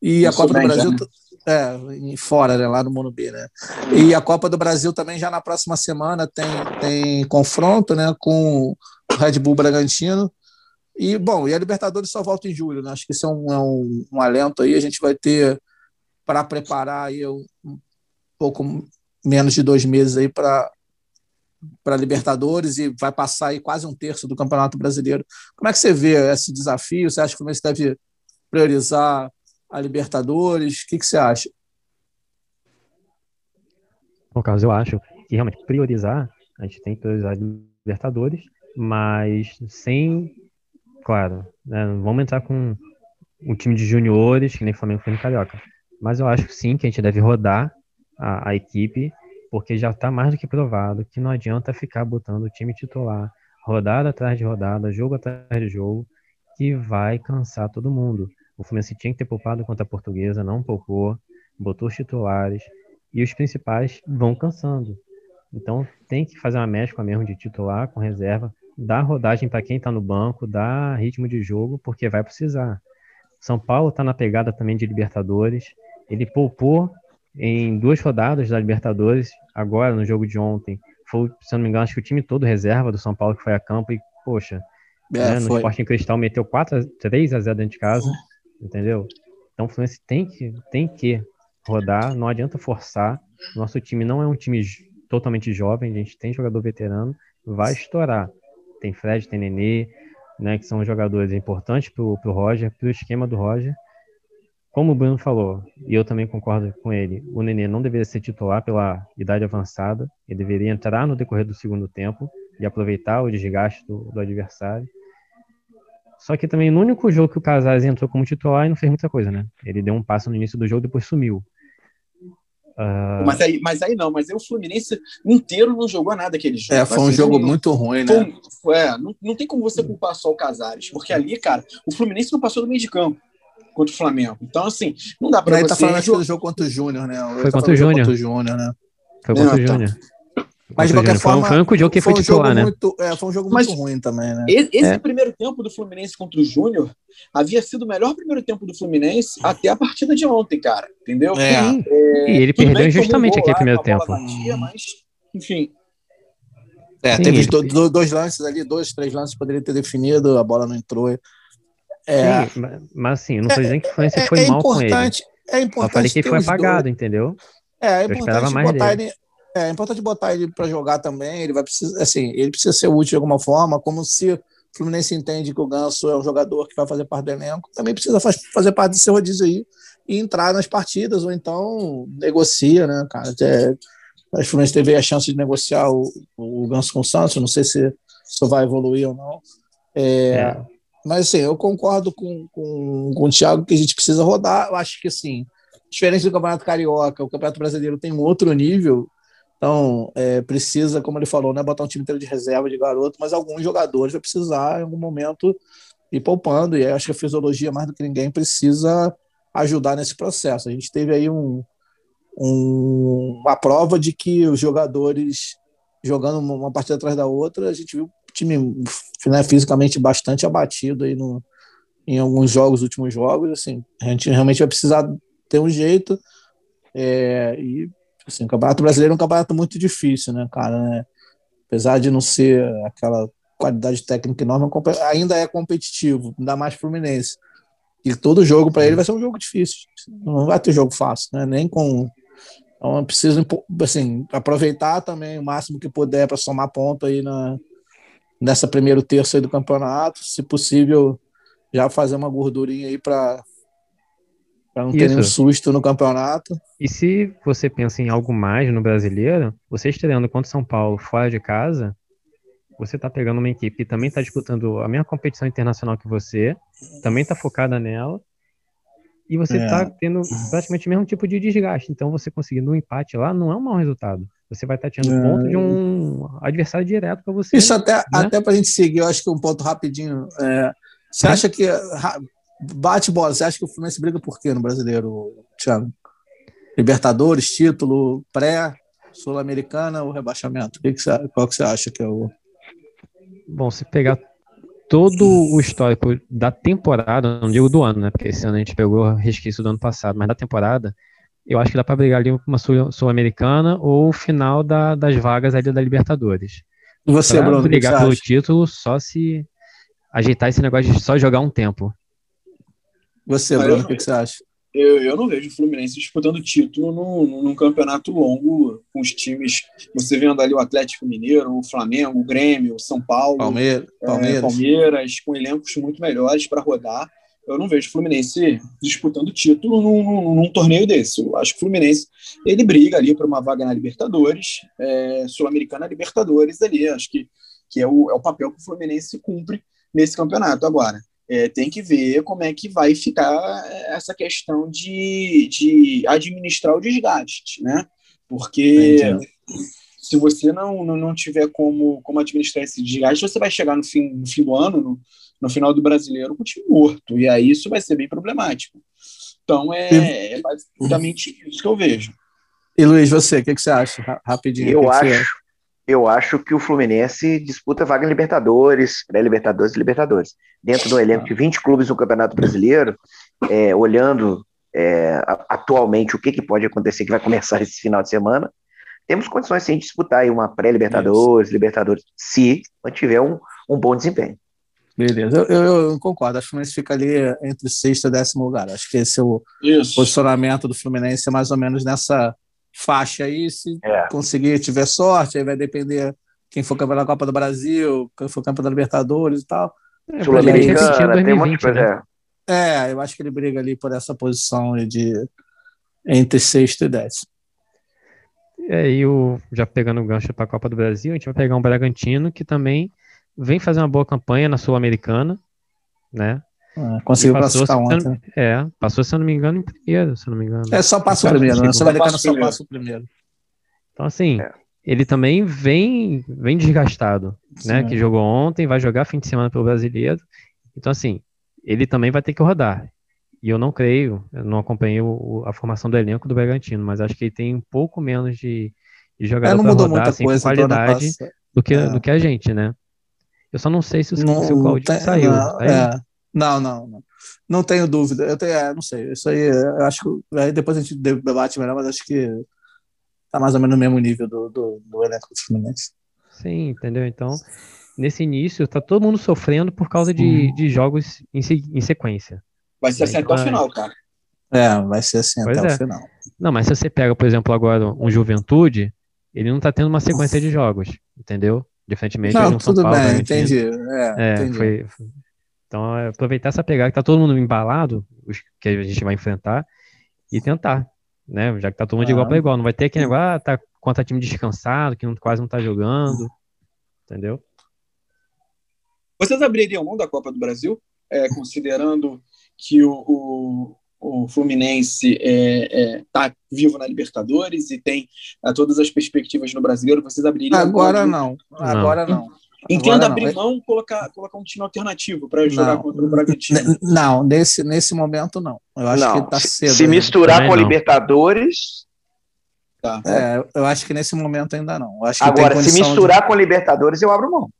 E a Copa do Brasil. Né? É, fora, né, lá no Morumbi, né? E a Copa do Brasil também já na próxima semana tem, tem confronto, né, com o Red Bull Bragantino. E, bom, e a Libertadores só volta em julho, né? Acho que isso é um, é um, um alento aí. A gente vai ter para preparar aí um, um, pouco menos de dois meses aí para para Libertadores e vai passar aí quase um terço do Campeonato Brasileiro. Como é que você vê esse desafio? Você acha que o Fluminense deve priorizar a Libertadores? O que, que você acha? No caso, eu acho que realmente priorizar, a gente tem que priorizar a Libertadores, mas sem, claro, né, vamos entrar com um time de juniores, que nem Flamengo foi no Carioca. Mas eu acho sim que a gente deve rodar a, a equipe, porque já está mais do que provado que não adianta ficar botando o time titular, rodada atrás de rodada, jogo atrás de jogo, que vai cansar todo mundo. O Fluminense tinha que ter poupado contra a Portuguesa, não poupou, botou os titulares e os principais vão cansando. Então tem que fazer uma mescla mesmo de titular com reserva, dar rodagem para quem está no banco, dar ritmo de jogo, porque vai precisar. São Paulo está na pegada também de Libertadores. Ele poupou em duas rodadas da Libertadores, agora no jogo de ontem. Foi, se não me engano, acho que o time todo reserva do São Paulo que foi a campo e, poxa, é, né, no Sporting Cristal meteu 4 a, 3 a 0 dentro de casa entendeu? Então o Fluminense tem que, tem que rodar, não adianta forçar. Nosso time não é um time totalmente jovem, a gente tem jogador veterano, vai estourar. Tem Fred, tem Nenê, né, que são jogadores importantes para o Roger, para o esquema do Roger. Como o Bruno falou, e eu também concordo com ele, o Nenê não deveria ser titular pela idade avançada, ele deveria entrar no decorrer do segundo tempo e aproveitar o desgaste do, do adversário. Só que também no único jogo que o Casares entrou como titular e não fez muita coisa, né? Ele deu um passo no início do jogo, depois sumiu. Uh... Mas, aí, mas aí não, mas aí o Fluminense inteiro não jogou nada aquele jogo. É, foi um assim, jogo não, muito ruim, né? Foi, é, não, não tem como você culpar só o Casares, porque ali, cara, o Fluminense não passou do meio de campo contra o Flamengo. Então, assim, não dá pra você... Ele tá falando acho do jogo contra o Júnior, né? Foi tá contra o Júnior. né? Foi contra o Júnior. Mas de qualquer forma. Foi único jogo que foi, foi um titular, né? Muito, é, foi um jogo Mas muito ruim também, né? Esse é. primeiro tempo do Fluminense contra o Júnior havia sido o melhor primeiro tempo do Fluminense até a partida de ontem, cara. Entendeu? É. é e ele perdeu injustamente aquele primeiro tempo. Batia, mas, enfim. É, Sim, teve ele... dois, dois lances ali, dois, três lances poderia ter definido, a bola não entrou. É, Sim, mas assim, não estou dizendo que o Fluminense é, foi mal com ele. É importante. Eu falei que ele foi apagado, dois. entendeu? É, é importante botar dele. ele é, é importante botar ele para jogar também. Ele vai precisar, assim, ele precisa ser útil de alguma forma, como se o Fluminense entende que o Ganso é um jogador que vai fazer parte do elenco, também precisa faz, fazer parte desse rodízio aí e entrar nas partidas, ou então negocia, né, cara? É, o Fluminense teve a chance de negociar o, o Ganso com o Santos, não sei se isso vai evoluir ou não. É, é. Mas assim, eu concordo com, com, com o Thiago que a gente precisa rodar. Eu acho que assim, diferente do Campeonato Carioca, o Campeonato Brasileiro tem um outro nível então, é, precisa, como ele falou, né, botar um time inteiro de reserva de garoto, mas alguns jogadores vai precisar, em algum momento, ir poupando. E acho que a fisiologia, mais do que ninguém, precisa ajudar nesse processo. A gente teve aí um, um, uma prova de que os jogadores jogando uma partida atrás da outra, a gente viu o time né, fisicamente bastante abatido aí no, em alguns jogos, últimos jogos. Assim, a gente realmente vai precisar ter um jeito. É, e Assim, o Campeonato Brasileiro é um campeonato muito difícil, né, cara? Né? Apesar de não ser aquela qualidade técnica enorme, é ainda é competitivo, ainda mais Fluminense. E todo jogo para ele vai ser um jogo difícil. Não vai ter jogo fácil, né? Nem com. Então, preciso assim, aproveitar também o máximo que puder para somar ponto aí na, nessa primeiro terço do campeonato. Se possível, já fazer uma gordurinha aí para para não ter nenhum susto no campeonato. E se você pensa em algo mais no brasileiro, você estreando contra São Paulo fora de casa, você está pegando uma equipe que também está disputando a mesma competição internacional que você, também está focada nela, e você está é. tendo praticamente o mesmo tipo de desgaste. Então, você conseguindo um empate lá não é um mau resultado. Você vai estar tá tirando é. ponto de um adversário direto para você. Isso até, né? até para a gente seguir, eu acho que um ponto rapidinho. É, você acha que bate bola. Você acha que o Fluminense briga por quê no brasileiro, Thiago? Libertadores, título, pré, Sul-Americana ou rebaixamento? Que que você, qual que você acha que é o. Bom, se pegar todo o histórico da temporada, não digo do ano, né? Porque esse ano a gente pegou resquício do ano passado, mas da temporada, eu acho que dá para brigar ali com uma Sul-Americana ou o final da, das vagas ali da Libertadores. E você, pra Bruno? brigar pelo título só se ajeitar esse negócio de só jogar um tempo. Você, Bruno, o que, que, você acha? Eu, eu não vejo o Fluminense disputando título num, num campeonato longo com os times. Você vendo ali o Atlético Mineiro, o Flamengo, o Grêmio, o São Paulo, Palmeiras, Palmeiras. É, Palmeiras com elencos muito melhores para rodar. Eu não vejo o Fluminense disputando título num, num, num, torneio desse. Eu acho que o Fluminense ele briga ali por uma vaga na Libertadores, é, Sul-Americana Libertadores ali. Acho que, que é, o, é o papel que o Fluminense cumpre nesse campeonato. Agora, é, tem que ver como é que vai ficar essa questão de, de administrar o desgaste, né? Porque Entendi. se você não, não, não tiver como, como administrar esse desgaste, você vai chegar no fim, no fim do ano, no, no final do brasileiro, com o time morto. E aí isso vai ser bem problemático. Então é, é basicamente isso que eu vejo. E Luiz, você, o que, que, você acha? Rapidinho. Eu acho, eu acho que o Fluminense disputa vaga em Libertadores, pré-Libertadores e Libertadores. Dentro do elenco de 20 clubes no Campeonato Brasileiro, é, olhando é, atualmente o que, que pode acontecer, que vai começar esse final de semana, temos condições sim de disputar aí uma pré-Libertadores, Libertadores, se mantiver um, um bom desempenho. Beleza, eu, eu, eu, concordo. Acho que o Fluminense fica ali entre sexto e décimo lugar. Acho que esse é o Isso. posicionamento do Fluminense é mais ou menos nessa, faixa aí, se é. conseguir, tiver sorte, aí vai depender quem for campeão da Copa do Brasil, quem for campeão da Libertadores e tal. É, Sul-Americana, tem um monte de coisa. É. é, eu acho que ele briga ali por essa posição de entre sexto e décimo. É, e o, já pegando o gancho para a Copa do Brasil, a gente vai pegar um Bragantino que também vem fazer uma boa campanha na Sul-Americana, né? É, conseguiu classificar ontem. É, passou, se eu não me engano, em primeiro, se eu não me engano. É, só passa o primeiro, né? Sul-Americana só passa o primeiro. Então, assim, é. ele também vem, vem desgastado, Sim, né? É. Que jogou ontem, vai jogar fim de semana pelo brasileiro. Então, assim, ele também vai ter que rodar. E eu não creio, eu não acompanhei o, a formação do elenco do Bragantino, mas acho que ele tem um pouco menos de, de jogador é, para rodar, assim, coisa, qualidade do que, é. do que a gente, né? Eu só não sei se o, não, se o Claudinho saiu. Não, tá é. Não, não, não. Não tenho dúvida. Eu tenho, é, não sei. Isso aí, eu acho que aí depois a gente debate melhor, mas acho que tá mais ou menos no mesmo nível do, do, do elenco do Fluminense. Sim, entendeu? Então, nesse início, tá todo mundo sofrendo por causa de, hum. de jogos em, em sequência. Vai ser assim até o final, cara. É, vai ser assim pois até é. o final. Não, mas se você pega, por exemplo, agora um Juventude, ele não tá tendo uma sequência de jogos, entendeu? Diferentemente não, de um tudo Paulo, bem, entendi. É, é entendi. Foi, então, é aproveitar essa pegada que tá todo mundo embalado, os que a gente vai enfrentar, e tentar, né? Já que tá todo mundo ah. de igual para igual. Não vai ter aquele negócio, ah, tá contra time descansado, que não, quase não tá jogando, entendeu? Vocês abririam mão da Copa do Brasil, é, considerando que o, o, o Fluminense está é, é, tá vivo na Libertadores e tem é, todas as perspectivas no brasileiro, vocês abririam Agora não. Agora não. Entenda abrir mão e colocar, colocar um time alternativo para jogar não. contra o Bragantino. Não, nesse, nesse momento não. Eu acho não. que está cedo. Se misturar com a Libertadores. Tá. É, eu acho que nesse momento ainda não. Agora, se misturar de... com a Libertadores, eu abro mão.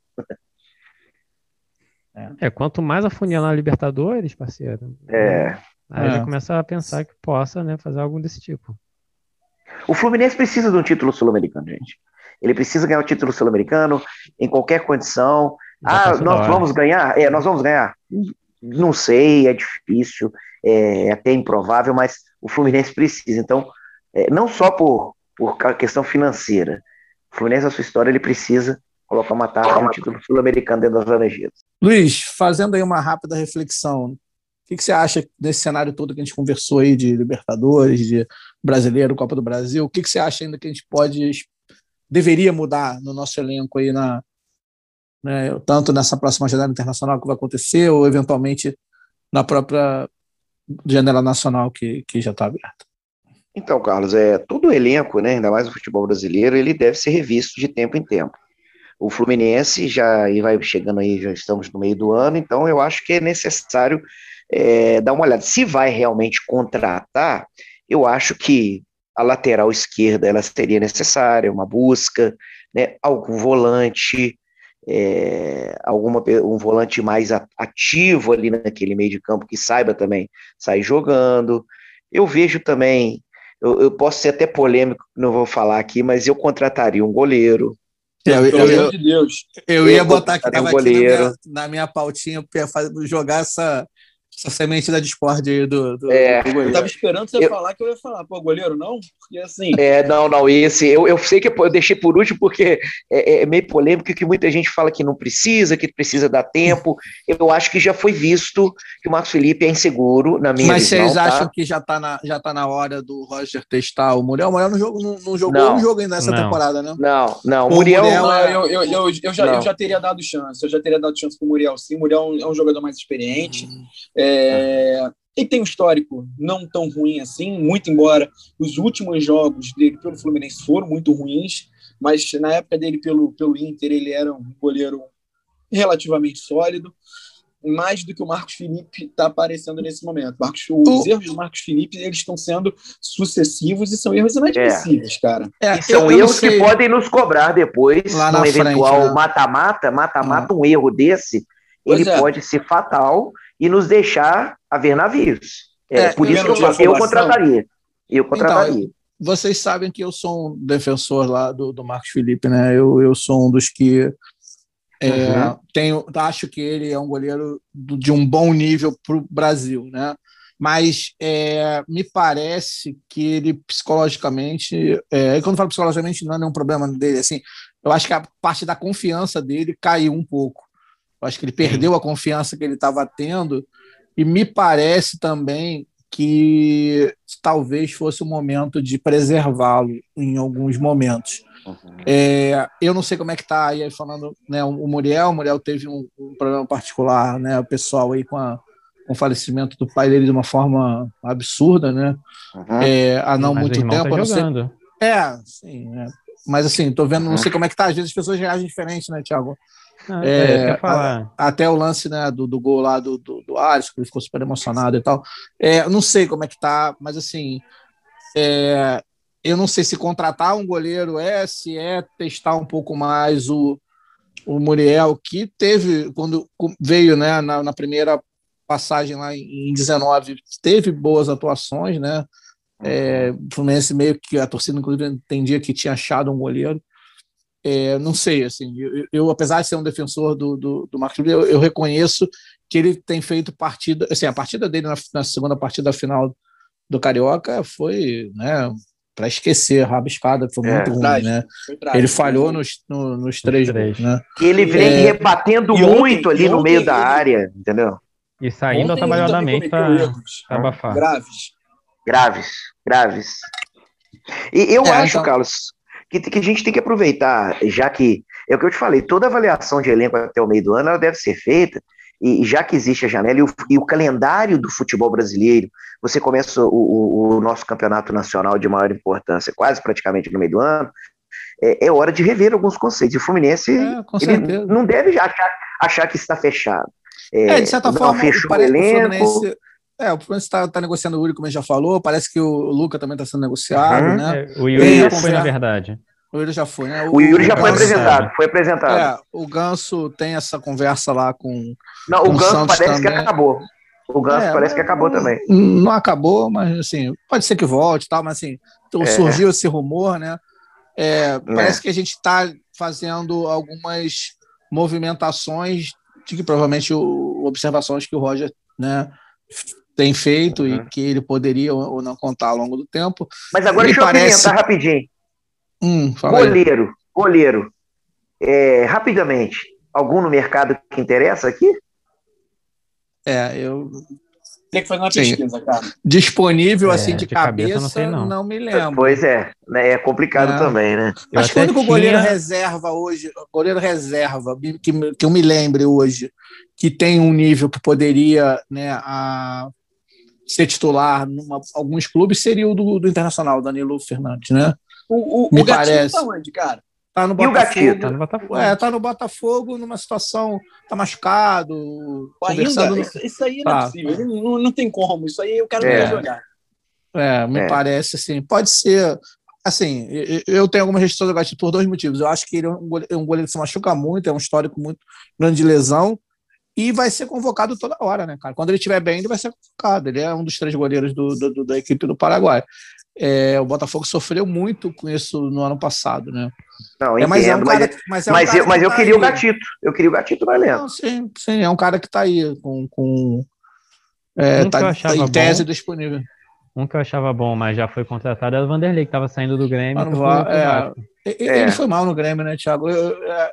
É. é, quanto mais afunilar a Libertadores, parceiro. É. Aí é. já começa a pensar que possa né, fazer algo desse tipo. O Fluminense precisa de um título sul-americano, gente. Ele precisa ganhar o título sul-americano em qualquer condição. Já ah, nós vamos ganhar? É, nós vamos ganhar. Não sei, é difícil, é até improvável, mas o Fluminense precisa. Então, é, não só por, por questão financeira. O Fluminense, a sua história, ele precisa colocar uma taça no título sul-americano dentro das Laranjeiras. Luiz, fazendo aí uma rápida reflexão, o que, você acha desse cenário todo que a gente conversou aí de Libertadores, de Brasileiro, Copa do Brasil? O que, que você acha ainda que a gente pode, deveria mudar no nosso elenco aí, na, né, tanto nessa próxima janela internacional que vai acontecer, ou eventualmente na própria janela nacional que, que já está aberta? Então, Carlos, é todo elenco, né, ainda mais o futebol brasileiro, ele deve ser revisto de tempo em tempo o Fluminense já e vai chegando aí, já estamos no meio do ano, então eu acho que é necessário é, dar uma olhada. Se vai realmente contratar, eu acho que a lateral esquerda ela seria necessária, uma busca, né, algum volante, é, alguma, um volante mais ativo ali naquele meio de campo que saiba também sair jogando. Eu vejo também, eu, eu posso ser até polêmico, não vou falar aqui, mas eu contrataria um goleiro, é, eu, eu, eu, de Deus. eu ia botar aqui, tava aqui na minha, na minha pautinha para jogar essa, essa semente da discórdia aí do, do, é, do Eu tava esperando você eu, falar que eu ia falar, pô, goleiro, não? Porque assim. É, não, não, esse. Eu, eu sei que eu deixei por último porque é, é meio polêmico que muita gente fala que não precisa, que precisa dar tempo. Eu acho que já foi visto que o Marcos Felipe é inseguro, na minha Mas visão. Mas vocês tá? acham que já tá, na, já tá na hora do Roger testar o Muriel? O Muriel não, jogo, não, não jogou não, um jogo ainda nessa não. temporada, né? Não, não. O Muriel. Muriel é... eu, eu, eu, eu, já, eu já teria dado chance. Eu já teria dado chance pro Muriel, sim. O Muriel é um jogador mais experiente. Hum. É, ele tem um histórico não tão ruim assim, muito embora os últimos jogos dele pelo Fluminense foram muito ruins, mas na época dele pelo, pelo Inter ele era um goleiro relativamente sólido, mais do que o Marcos Felipe está aparecendo nesse momento. Marcos, os erros do Marcos Felipe eles estão sendo sucessivos e são erros inadmissíveis, é. cara. É, e são erros que podem nos cobrar depois, Lá no eventual né? mata-mata, mata-mata, um erro desse, ele é. pode ser fatal e nos deixar a ver navios. É, é por isso que eu, eu contrataria. Eu contrataria. Então, vocês sabem que eu sou um defensor lá do, do Marcos Felipe, né? Eu, eu sou um dos que é, uhum. tenho, acho que ele é um goleiro de um bom nível para o Brasil, né? mas é, me parece que ele psicologicamente, é, e quando eu falo psicologicamente, não é nenhum problema dele, assim, eu acho que a parte da confiança dele caiu um pouco. Eu acho que ele perdeu a confiança que ele estava tendo, e me parece também que talvez fosse o momento de preservá-lo em alguns momentos. Uhum. É, eu não sei como é que está aí falando né, o Muriel, o Muriel teve um, um problema particular, né, o pessoal aí com, a, com, o falecimento do pai dele de uma forma absurda, né, uhum. é, há não Mas muito tempo. Tá jogando. É, sim, é. mas assim, tô vendo, não sei como é que tá, às vezes as pessoas reagem diferente, né, Thiago? Ah, é, a, até o lance né, do, do gol lá do, do, do Alisson, que ele ficou super emocionado e tal. É, não sei como é que tá, mas assim, é, eu não sei se contratar um goleiro é, se é testar um pouco mais o, o Muriel, que teve, quando veio né, na, na primeira passagem lá em 19, teve boas atuações, né? É, o Fluminense meio que a torcida, inclusive, entendia que tinha achado um goleiro. É, não sei, assim, eu, eu, apesar de ser um defensor do, do, do Marcos eu, eu, reconheço que ele tem feito partida, assim, a partida dele na, na segunda partida final do Carioca foi, né, para esquecer, rabiscada, foi é, muito ruim, né? ele falhou nos, no, nos três, três. Né? Ele vem é, rebatendo muito ontem, ali no meio da área, entendeu? E saindo atabalhadamente para abafar. Graves. Graves, graves. E eu é, acho, então... Carlos, que, que a gente tem que aproveitar, já que é o que eu te falei, toda avaliação de elenco até o meio do ano ela deve ser feita, e já que existe a janela e o, e o calendário do futebol brasileiro, você começa o, o, o, nosso campeonato nacional de maior importância, quase praticamente no meio do ano, é, é hora de rever alguns conceitos. E o Fluminense é, não deve achar, achar que está fechado. É, de certa forma, fechou o elenco. É, o Fluminense está tá negociando o Yuri, como a gente já falou. Parece que o Luca também está sendo negociado, uhum. né? É, o Yuri já foi, na verdade. O Yuri já foi, né? O, o Yuri já foi apresentado, foi apresentado. É, o Ganso tem essa conversa lá com. Não, com o Ganso parece também. que acabou. O Ganso é, parece que acabou não, também. Não acabou, mas assim, pode ser que volte tal, mas assim, então, é. surgiu esse rumor, né? É, parece é. que a gente está fazendo algumas movimentações de que provavelmente o, observações que o Roger né, tem feito uhum. e que ele poderia ou não contar ao longo do tempo. Mas agora deixa parece... eu rapidinho. Hum, goleiro, aí. goleiro. É, rapidamente, algum no mercado que interessa aqui? É, eu. Tem que fazer uma Sim. pesquisa, cara. Disponível é, assim de, de cabeça, cabeça não, sei, não. não, me lembro. Pois é, né, é complicado é. também, né? Eu Acho que o único tinha... goleiro reserva hoje, goleiro reserva, que, que eu me lembre hoje, que tem um nível que poderia né, a, ser titular em alguns clubes seria o do, do Internacional, Danilo Fernandes, né? O, o, Me o parece. tá onde, cara? Tá no Botafogo. Tá no Botafogo. É, tá no Botafogo numa situação. Tá machucado. Ainda? No... Isso, isso, aí não é tá. é possível. Não, não tem como. Isso aí eu quero é. jogar. É, me é. parece assim. Pode ser. Assim, eu tenho algumas restrições do Gatito por dois motivos. Eu acho que ele é um é um goleiro que se machuca muito, é um histórico muito grande de lesão e vai ser convocado toda hora, né, cara? Quando ele estiver bem, ele vai ser convocado. Ele é um dos três goleiros do, do, da equipe do Paraguai. É, o Botafogo sofreu muito com isso no ano passado, né? Não, entendo, é, mas, é um cara, mas, é um mas eu, mas eu tá queria aí. o Gatito. Eu queria o Gatito valendo. sim, sim, é um cara que está aí com, com é, um tá, tá em tese bom, disponível. Um que eu achava bom, mas já foi contratado, é o Vanderlei, que estava saindo do Grêmio. Ah, é, ele, ele foi mal no Grêmio, né, Thiago?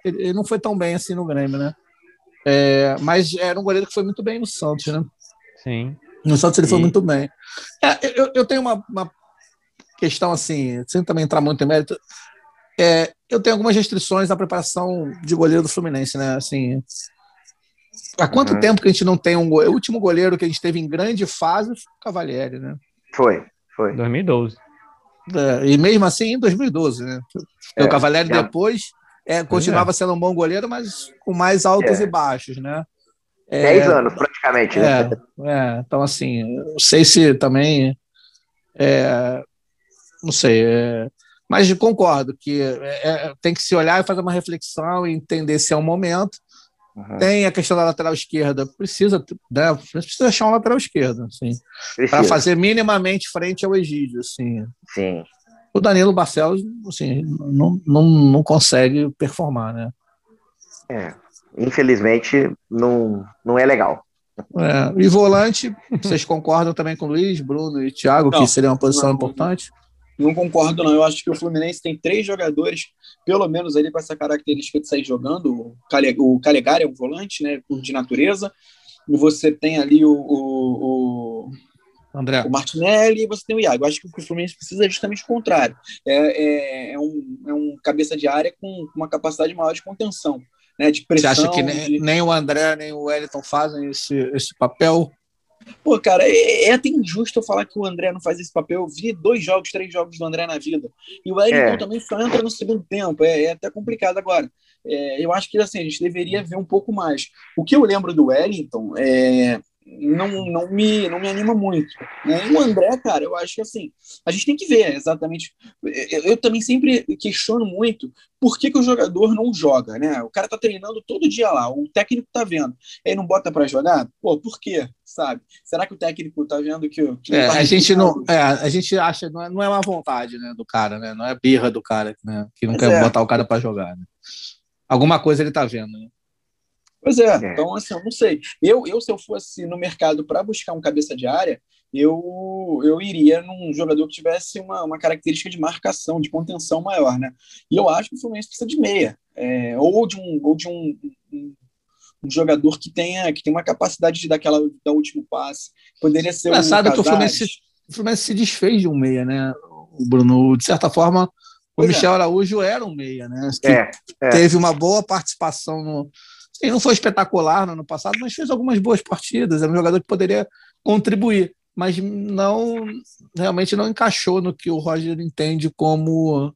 Ele não foi tão bem assim no Grêmio, né? É, mas era um goleiro que foi muito bem no Santos, né? Sim. No Santos ele foi muito bem. É, eu, eu tenho uma, uma, questão assim, sem também entrar muito em mérito, é, eu tenho algumas restrições na preparação de goleiro do Fluminense, né? Assim, há quanto uhum. tempo que a gente não tem um goleiro? O último goleiro que a gente teve em grande fase foi o Cavalieri, né? Foi, foi. 2012. É, e mesmo assim em 2012, né? É, o Cavalieri já... depois é, continuava sendo um bom goleiro, mas com mais altos é. e baixos, né? É, Dez anos, praticamente. Né? É, é, então, assim, não sei se também é, não sei. É, mas concordo que é, é, tem que se olhar e fazer uma reflexão e entender se é o momento. Uhum. Tem a questão da lateral esquerda, precisa, né, precisa achar um lateral esquerdo, assim, para fazer minimamente frente ao Egídio, assim. Sim. O Danilo Barcelos, assim, não, não, não consegue performar, né? É, infelizmente não, não é legal. É, e volante, vocês concordam também com o Luiz, Bruno e Thiago, não, que seria uma posição não, importante? Não concordo, não. Eu acho que o Fluminense tem três jogadores, pelo menos ali com essa característica de sair jogando. O Calegari é um volante, né, de natureza. E você tem ali o, o, o, André. o Martinelli e você tem o Iago. Eu acho que o Fluminense precisa é justamente o contrário. É, é, é, um, é um cabeça de área com uma capacidade maior de contenção. Né, de pressão, Você acha que nem, de... nem o André nem o Wellington fazem esse, esse papel? Pô, cara, é, é, até injusto eu falar que o André não faz esse papel. Eu vi dois jogos, três jogos do André na vida. E o Wellington é. também só entra no segundo tempo. É, é até complicado agora. É, eu acho que assim, a gente deveria ver um pouco mais. O que eu lembro do Wellington é, não, não, me, não me anima muito. Né? E o André, cara, eu acho que assim, a gente tem que ver exatamente. Eu, eu também sempre questiono muito por que, que, o jogador não joga, né? O cara tá treinando todo dia lá, o técnico tá vendo. Ele não bota para jogar? Pô, por quê? Sabe? Será que o técnico tá vendo que. que é, tá a gente não. É, a gente acha, não é, não é uma vontade né, do cara, né? Não é birra do cara, né? Que não Mas quer é. botar o cara para jogar. Né? Alguma coisa ele tá vendo, né? Pois é, é, então assim, eu não sei. Eu, eu se eu fosse no mercado para buscar um cabeça de área, eu, eu iria num jogador que tivesse uma, uma característica de marcação, de contenção maior, né? E eu acho que o Fluminense precisa de meia, é, ou de um, ou de um, um, um, jogador que tenha que tem uma capacidade de dar aquela da último passe. Poderia ser Engraçado um que o Fluminense, o Fluminense se desfez de um meia, né? O Bruno, de certa forma, o pois Michel é. Araújo era um meia, né? É, é. Teve uma boa participação no Sim, não foi espetacular no ano passado, mas fez algumas boas partidas. Era um jogador que poderia contribuir, mas não realmente não encaixou no que o Roger entende como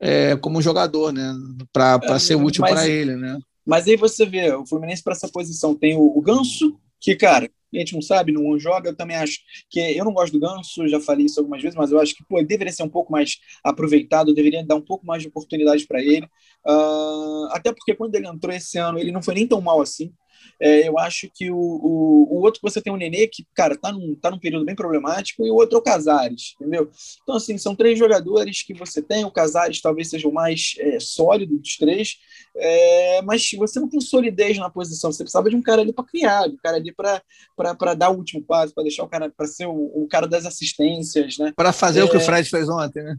é, como jogador, né? Para é, ser útil para ele, né? Mas aí você vê, o Fluminense para essa posição tem o, o Ganso, que, cara, a gente não sabe, não joga. Eu também acho que eu não gosto do Ganso, já falei isso algumas vezes, mas eu acho que pô, deveria ser um pouco mais aproveitado, deveria dar um pouco mais de oportunidade para ele. Uh, até porque quando ele entrou esse ano, ele não foi nem tão mal assim. É, eu acho que o, o, o, outro que você tem o Nenê, que, cara, tá num, tá num período bem problemático, e o outro é o Casares, entendeu? Então, assim, são três jogadores que você tem. O Casares talvez seja o mais é, sólido dos três, é, mas você não tem solidez na posição. Você precisava de um cara ali para criar, de um cara ali para dar o último passo, para deixar o cara, para ser o, o, cara das assistências, né? Para fazer o que o é. Fred fez ontem, né?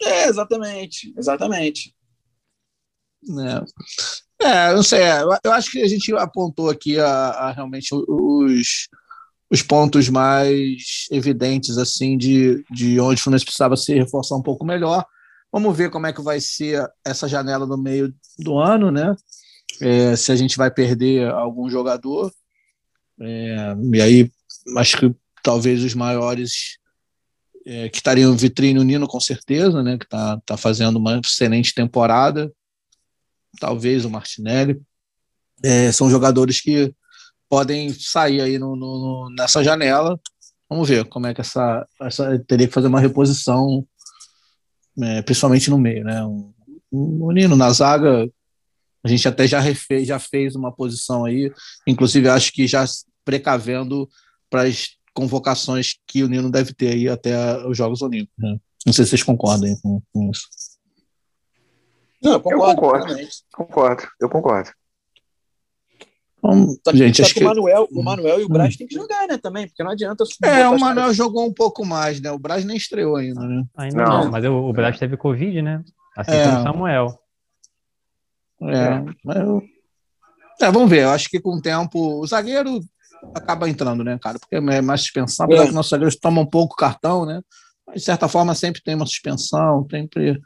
É, exatamente, exatamente. É. É, não sei. É, eu acho que a gente apontou aqui a, a realmente os, os pontos mais evidentes assim de, de onde o Fluminense precisava se reforçar um pouco melhor. Vamos ver como é que vai ser essa janela no meio do ano, né? É, se a gente vai perder algum jogador. É, e aí, acho que talvez os maiores é, que estariam vitrine, o Nino, com certeza, né? Que está tá fazendo uma excelente temporada talvez o Martinelli, é, são jogadores que podem sair aí no, no, nessa janela. Vamos ver como é que essa, essa teria que fazer uma reposição, é, principalmente no meio, né? O, o Nino na zaga, a gente até já refez, já fez uma posição aí, inclusive acho que já precavendo para as convocações que o Nino deve ter aí até os Jogos Olímpicos. Né? Não sei se vocês concordam com, com isso. Não, eu concordo. Eu concordo, concordo, eu concordo. Bom, só que, gente, só que, o, Manuel, o Manuel e o Braz hum. têm que jogar, né, também, porque não adianta... É, o Manuel jogou um pouco mais, né, o Braz nem estreou ainda, né? Ainda não, não mas o, o Braz teve Covid, né, assim é. como o Samuel. É, mas eu... é, vamos ver, eu acho que com o tempo o zagueiro acaba entrando, né, cara, porque é mais suspensão, apesar é. que nossos zagueiros tomam um pouco cartão, né, mas de certa forma sempre tem uma suspensão, sempre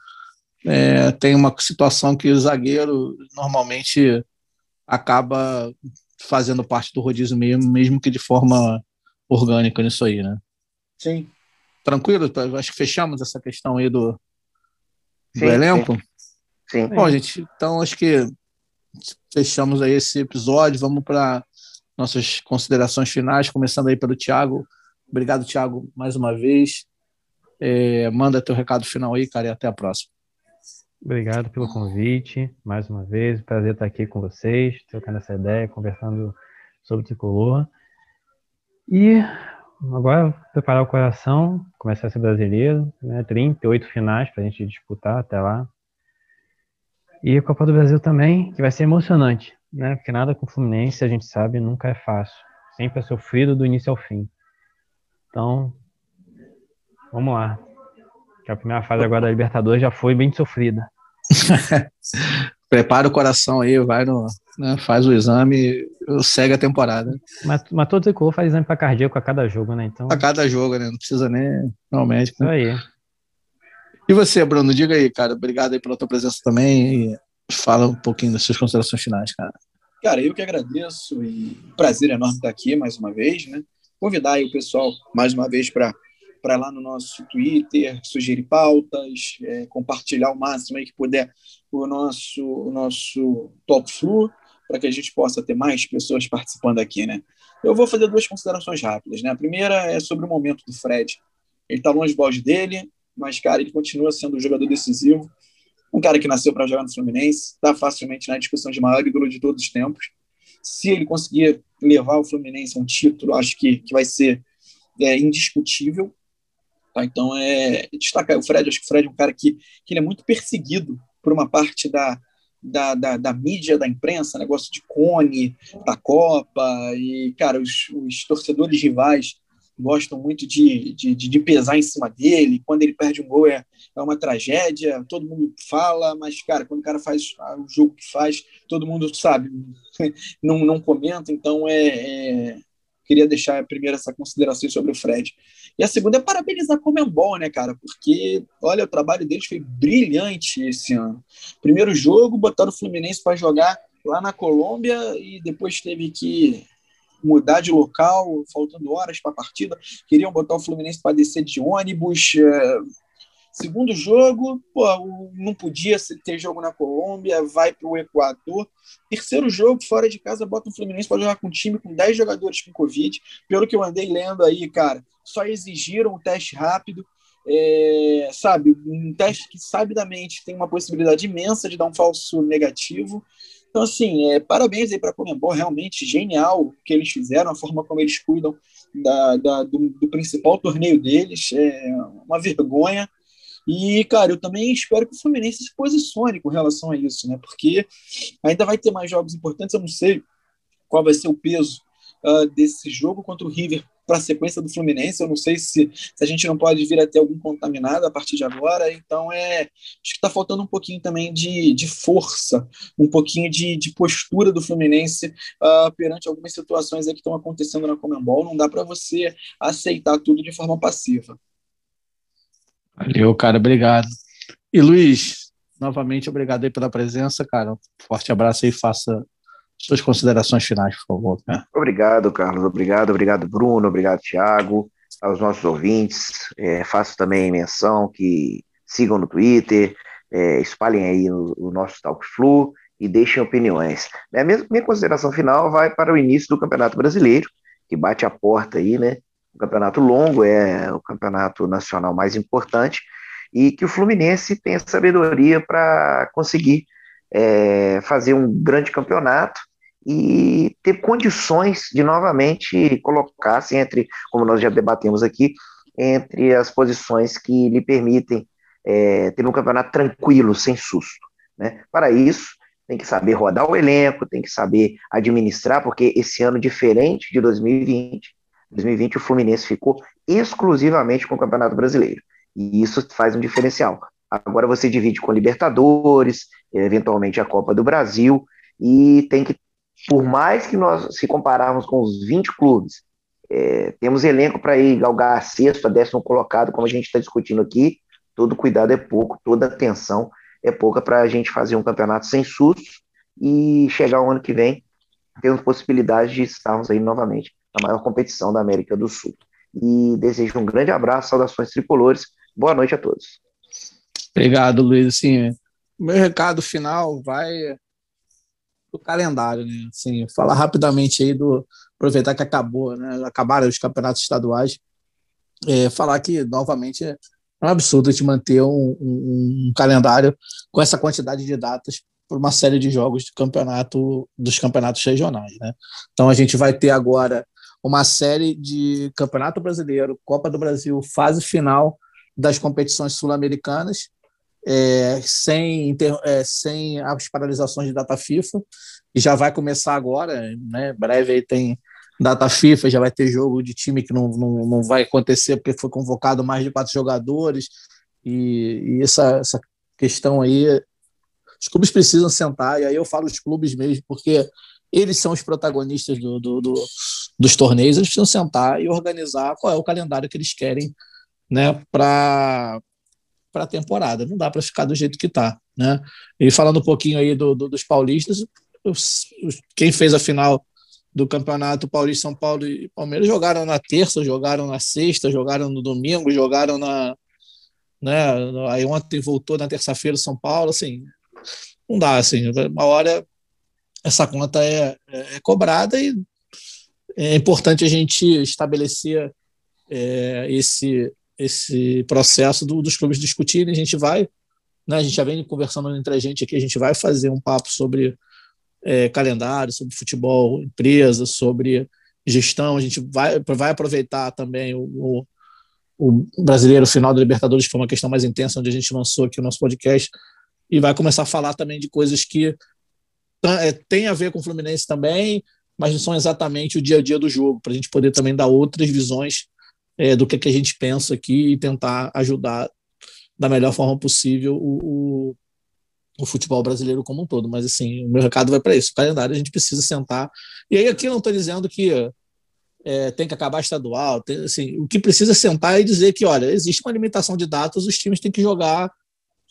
é, tem uma situação que o zagueiro normalmente acaba fazendo parte do rodízio mesmo, mesmo que de forma orgânica nisso aí, né? Sim. Tranquilo? Acho que fechamos essa questão aí do, sim, do elenco. Sim. sim. Bom, gente, então acho que fechamos aí esse episódio. Vamos para nossas considerações finais, começando aí pelo Thiago. Obrigado, Thiago, mais uma vez. É, manda teu recado final aí, cara, e até a próxima. Obrigado pelo convite, mais uma vez. Prazer estar aqui com vocês, trocando essa ideia, conversando sobre tricolor. E agora preparar o coração, começar a ser brasileiro, né? 38 finais para a gente disputar até lá. E a Copa do Brasil também, que vai ser emocionante, né? Porque nada com o Fluminense, a gente sabe, nunca é fácil. sempre é sofrido do início ao fim. Então, vamos lá. Que a primeira fase agora da Libertadores já foi bem sofrida. Prepara o coração aí, vai no, né, faz o exame, segue a temporada. Mas, mas todo tricolor faz exame para cardíaco a cada jogo, né? Então... A cada jogo, né? Não precisa nem não médico. Né? Isso aí. E você, Bruno, diga aí, cara. Obrigado aí pela tua presença também e fala um pouquinho das suas considerações finais, cara. Cara, eu que agradeço e prazer enorme estar aqui mais uma vez, né? Convidar aí o pessoal mais uma vez para para lá no nosso Twitter, sugerir pautas, é, compartilhar o máximo aí que puder o nosso, o nosso Top Flu, para que a gente possa ter mais pessoas participando aqui, né? Eu vou fazer duas considerações rápidas, né? A primeira é sobre o momento do Fred. Ele está longe do balde dele, mas, cara, ele continua sendo um jogador decisivo. Um cara que nasceu para jogar no Fluminense, está facilmente na discussão de maior ídolo de todos os tempos. Se ele conseguir levar o Fluminense a um título, acho que, que vai ser é, indiscutível. Tá? Então, é destacar o Fred. Acho que o Fred é um cara que, que ele é muito perseguido por uma parte da, da, da, da, mídia, da imprensa, negócio de cone, da Copa, e, cara, os, os torcedores rivais gostam muito de, de, de, pesar em cima dele. Quando ele perde um gol é, é uma tragédia, todo mundo fala, mas, cara, quando o cara faz o jogo que faz, todo mundo sabe, não, não comenta. Então, é, é, queria deixar primeiro essa consideração sobre o Fred. E a segunda é parabenizar a Comembol, né, cara? Porque, olha, o trabalho deles foi brilhante esse ano. Primeiro jogo, botaram o Fluminense para jogar lá na Colômbia e depois teve que mudar de local, faltando horas para a partida. Queriam botar o Fluminense para descer de ônibus. Segundo jogo, pô, não podia ter jogo na Colômbia, vai para o Equador. Terceiro jogo, fora de casa, bota o Fluminense para jogar com um time com 10 jogadores com Covid. Pelo que eu andei lendo aí, cara, só exigiram um teste rápido. É, sabe, um teste que sabidamente tem uma possibilidade imensa de dar um falso negativo. Então, assim, é, parabéns aí para a Comembol, realmente genial o que eles fizeram, a forma como eles cuidam da, da do, do, principal torneio deles, é uma vergonha. E, cara, eu também espero que o Fluminense se posicione com relação a isso, né? Porque ainda vai ter mais jogos importantes, eu não sei qual vai ser o peso uh, desse jogo contra o River para a sequência do Fluminense. Eu não sei se, se a gente não pode vir a ter algum contaminado a partir de agora. Então, é, acho que está faltando um pouquinho também de, de força, um pouquinho de, de postura do Fluminense uh, perante algumas situações que estão acontecendo na Comembol. Não dá para você aceitar tudo de forma passiva. Valeu, cara. Obrigado. E Luiz, novamente, obrigado aí pela presença, cara. Forte abraço aí, faça suas considerações finais, por favor. Né? Obrigado, Carlos. Obrigado, obrigado, Bruno. Obrigado, Tiago. Aos nossos ouvintes. É, faço também menção que sigam no Twitter, é, espalhem aí o, o, nosso Talk Flu e deixem opiniões. Minha, minha consideração final vai para o início do Campeonato Brasileiro, que bate a porta aí, né? Um campeonato longo, é o campeonato nacional mais importante, e que o Fluminense tenha sabedoria para conseguir é, fazer um grande campeonato e ter condições de novamente colocar-se entre, como nós já debatemos aqui, entre as posições que lhe permitem é, ter um campeonato tranquilo, sem susto. Né? Para isso, tem que saber rodar o elenco, tem que saber administrar, porque esse ano, diferente de 2020, 2020 o Fluminense ficou exclusivamente com o Campeonato Brasileiro. E isso faz um diferencial. Agora você divide com Libertadores, eventualmente a Copa do Brasil, e tem que por mais que nós se compararmos com os 20 clubes, é, temos elenco para ir galgar sexto, a décimo colocado, como a gente está discutindo aqui, todo cuidado é pouco, toda atenção é pouca para a gente fazer um campeonato sem sustos e chegar o ano que vem temos possibilidade de estarmos aí novamente na maior competição da América do Sul. E desejo um grande abraço, saudações tricolores, boa noite a todos. Obrigado, Luiz. Assim, meu recado final vai do calendário, né? Assim, falar rapidamente aí do aproveitar que acabou, né? Acabaram os campeonatos estaduais, é, falar que novamente é um absurdo gente manter um, um, um, calendário com essa quantidade de datas por uma série de jogos de campeonato dos campeonatos regionais, né? Então a gente vai ter agora uma série de Campeonato Brasileiro, Copa do Brasil, fase final das competições sul-americanas é, sem, é, sem as paralisações de data FIFA, e já vai começar agora, né? breve aí tem data FIFA, já vai ter jogo de time que não, não, não vai acontecer porque foi convocado mais de quatro jogadores. E, e essa, essa questão aí, os clubes precisam sentar, e aí eu falo os clubes mesmo, porque eles são os protagonistas do, do, do, dos torneios, eles precisam sentar e organizar qual é o calendário que eles querem né, para a temporada. Não dá para ficar do jeito que está. Né? E falando um pouquinho aí do, do, dos paulistas, os, os, quem fez a final do Campeonato Paulista São Paulo e Palmeiras jogaram na terça, jogaram na sexta, jogaram no domingo, jogaram na. Né, aí ontem voltou na terça-feira São Paulo, assim, não dá, assim, uma hora essa conta é, é, é cobrada e é importante a gente estabelecer é, esse, esse processo do, dos clubes discutirem, a gente vai, né, a gente já vem conversando entre a gente aqui, a gente vai fazer um papo sobre é, calendário, sobre futebol, empresa, sobre gestão. A gente vai, vai aproveitar também o, o, o, brasileiro final da Libertadores, que foi uma questão mais intensa, onde a gente lançou aqui o nosso podcast, e vai começar a falar também de coisas que é, tem a ver com o Fluminense também, mas não são exatamente o dia a dia do jogo, para a gente poder também dar outras visões é, do que, que a gente pensa aqui e tentar ajudar da melhor forma possível o, o futebol brasileiro como um todo. Mas, assim, o meu recado vai para isso. O calendário a gente precisa sentar. E aí, aqui eu não estou dizendo que é, tem que acabar estadual. Tem, assim, o que precisa sentar é dizer que, olha, existe uma limitação de datas, os times têm que jogar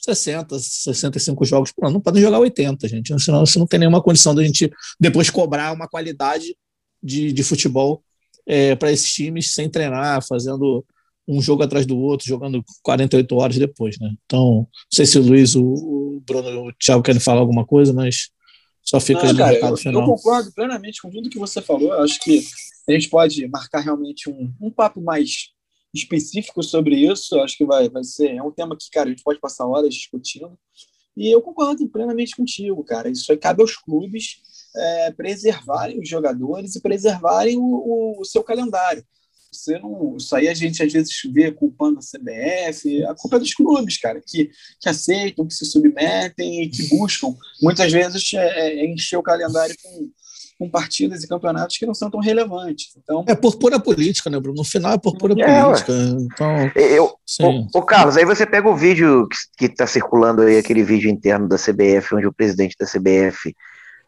60, 65 jogos por ano. Não podem jogar 80, gente. Senão você não tem nenhuma condição da gente depois cobrar uma qualidade de, de futebol é, para esses times sem treinar, fazendo um jogo atrás do outro, jogando 48 horas depois, né? Então, não sei se o Luiz, o, o Bruno e o Thiago querem falar alguma coisa, mas só fica não, cara, eu, final. Eu concordo plenamente com tudo que você falou. Eu acho que a gente pode marcar realmente um, um papo mais específico sobre isso. Acho que vai, vai ser. É um tema que, cara, a gente pode passar horas discutindo. E eu concordo plenamente contigo, cara. Isso aí cabe aos clubes é, preservarem os jogadores e preservarem o, o seu calendário. Você não, isso aí a gente às vezes vê culpando a CBF, a culpa é dos clubes, cara, que, que aceitam, que se submetem e que buscam, muitas vezes, é, é encher o calendário com, com partidas e campeonatos que não são tão relevantes. Então, é por pura política, né, Bruno? No final é por pura é, política. Então, eu, o, o, Carlos, aí você pega o vídeo que está circulando aí, aquele vídeo interno da CBF, onde o presidente da CBF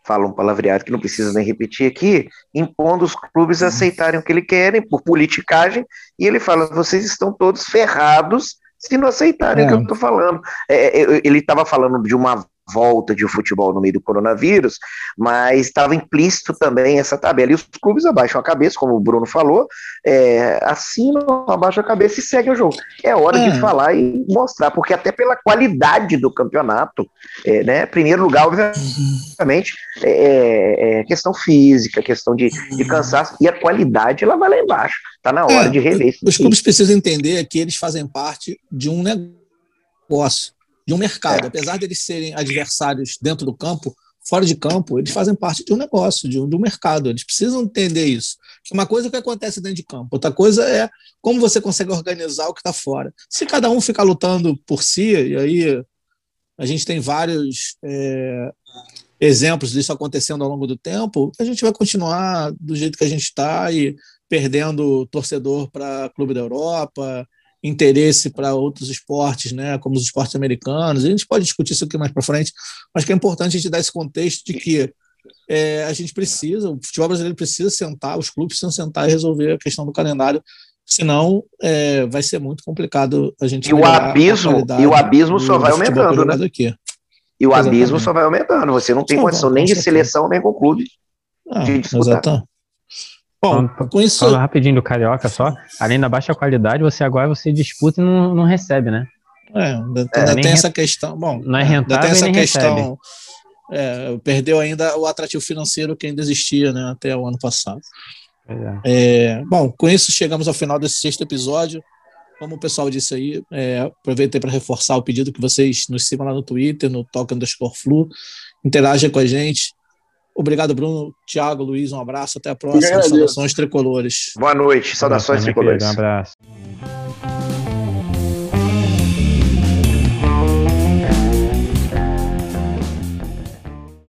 fala um palavreado que não precisa nem repetir aqui, impondo os clubes a uhum. aceitarem o que ele querem por politicagem, e ele fala: vocês estão todos ferrados se não aceitarem é. o que eu estou falando. É, é ele estava falando de uma volta de futebol no meio do coronavírus, mas estava implícito também essa tabela. E os clubes abaixam a cabeça, como o Bruno falou, é, assinam, abaixam a cabeça e seguem o jogo. É hora é. de falar e mostrar, porque até pela qualidade do campeonato, é, né, primeiro lugar, obviamente, é, é, é questão física, questão de, de cansaço, e a qualidade ela vai lá embaixo. Está na hora é, de rever. Os clubes precisam entender que eles fazem parte de um negócio de um mercado. É. Apesar de eles serem adversários dentro do campo, fora de campo, eles fazem parte de um negócio, de um, de um mercado. Eles precisam entender isso. Uma coisa é o que acontece dentro de campo, outra coisa é como você consegue organizar o que está fora. Se cada um ficar lutando por si, e aí a gente tem vários é, exemplos disso acontecendo ao longo do tempo, a gente vai continuar do jeito que a gente está e perdendo torcedor para Clube da Europa, interesse para outros esportes, né, como os esportes americanos. A gente pode discutir isso aqui mais para frente, mas que é importante a gente dar esse contexto de que é, a gente precisa, o futebol brasileiro precisa sentar, os clubes precisam sentar e resolver a questão do calendário, senão é, vai ser muito complicado a gente. E o abismo, e o abismo só vai aumentando, né? Aqui. E o Exatamente. abismo só vai aumentando. Você não tem só condição nem de seleção nem com o clube. Ah, de disputar. Exatamente. Bom, com isso. Falando rapidinho do Carioca só, além da baixa qualidade, você agora você disputa e não, não recebe, né? É, ainda, é, tem essa questão. Bom, não é rentável, tem essa questão. É, perdeu ainda o atrativo financeiro que ainda existia né, até o ano passado. É. é. bom, com isso chegamos ao final desse sexto episódio. Como o pessoal disse aí, é, aproveitei para reforçar o pedido que vocês nos sigam lá no Twitter, no Talk Underscore Flu, interajam com a gente, Obrigado, Bruno. Tiago, Luiz, um abraço. Até a próxima. Saudações tricolores. Boa noite. Saudações tricolores. Um abraço.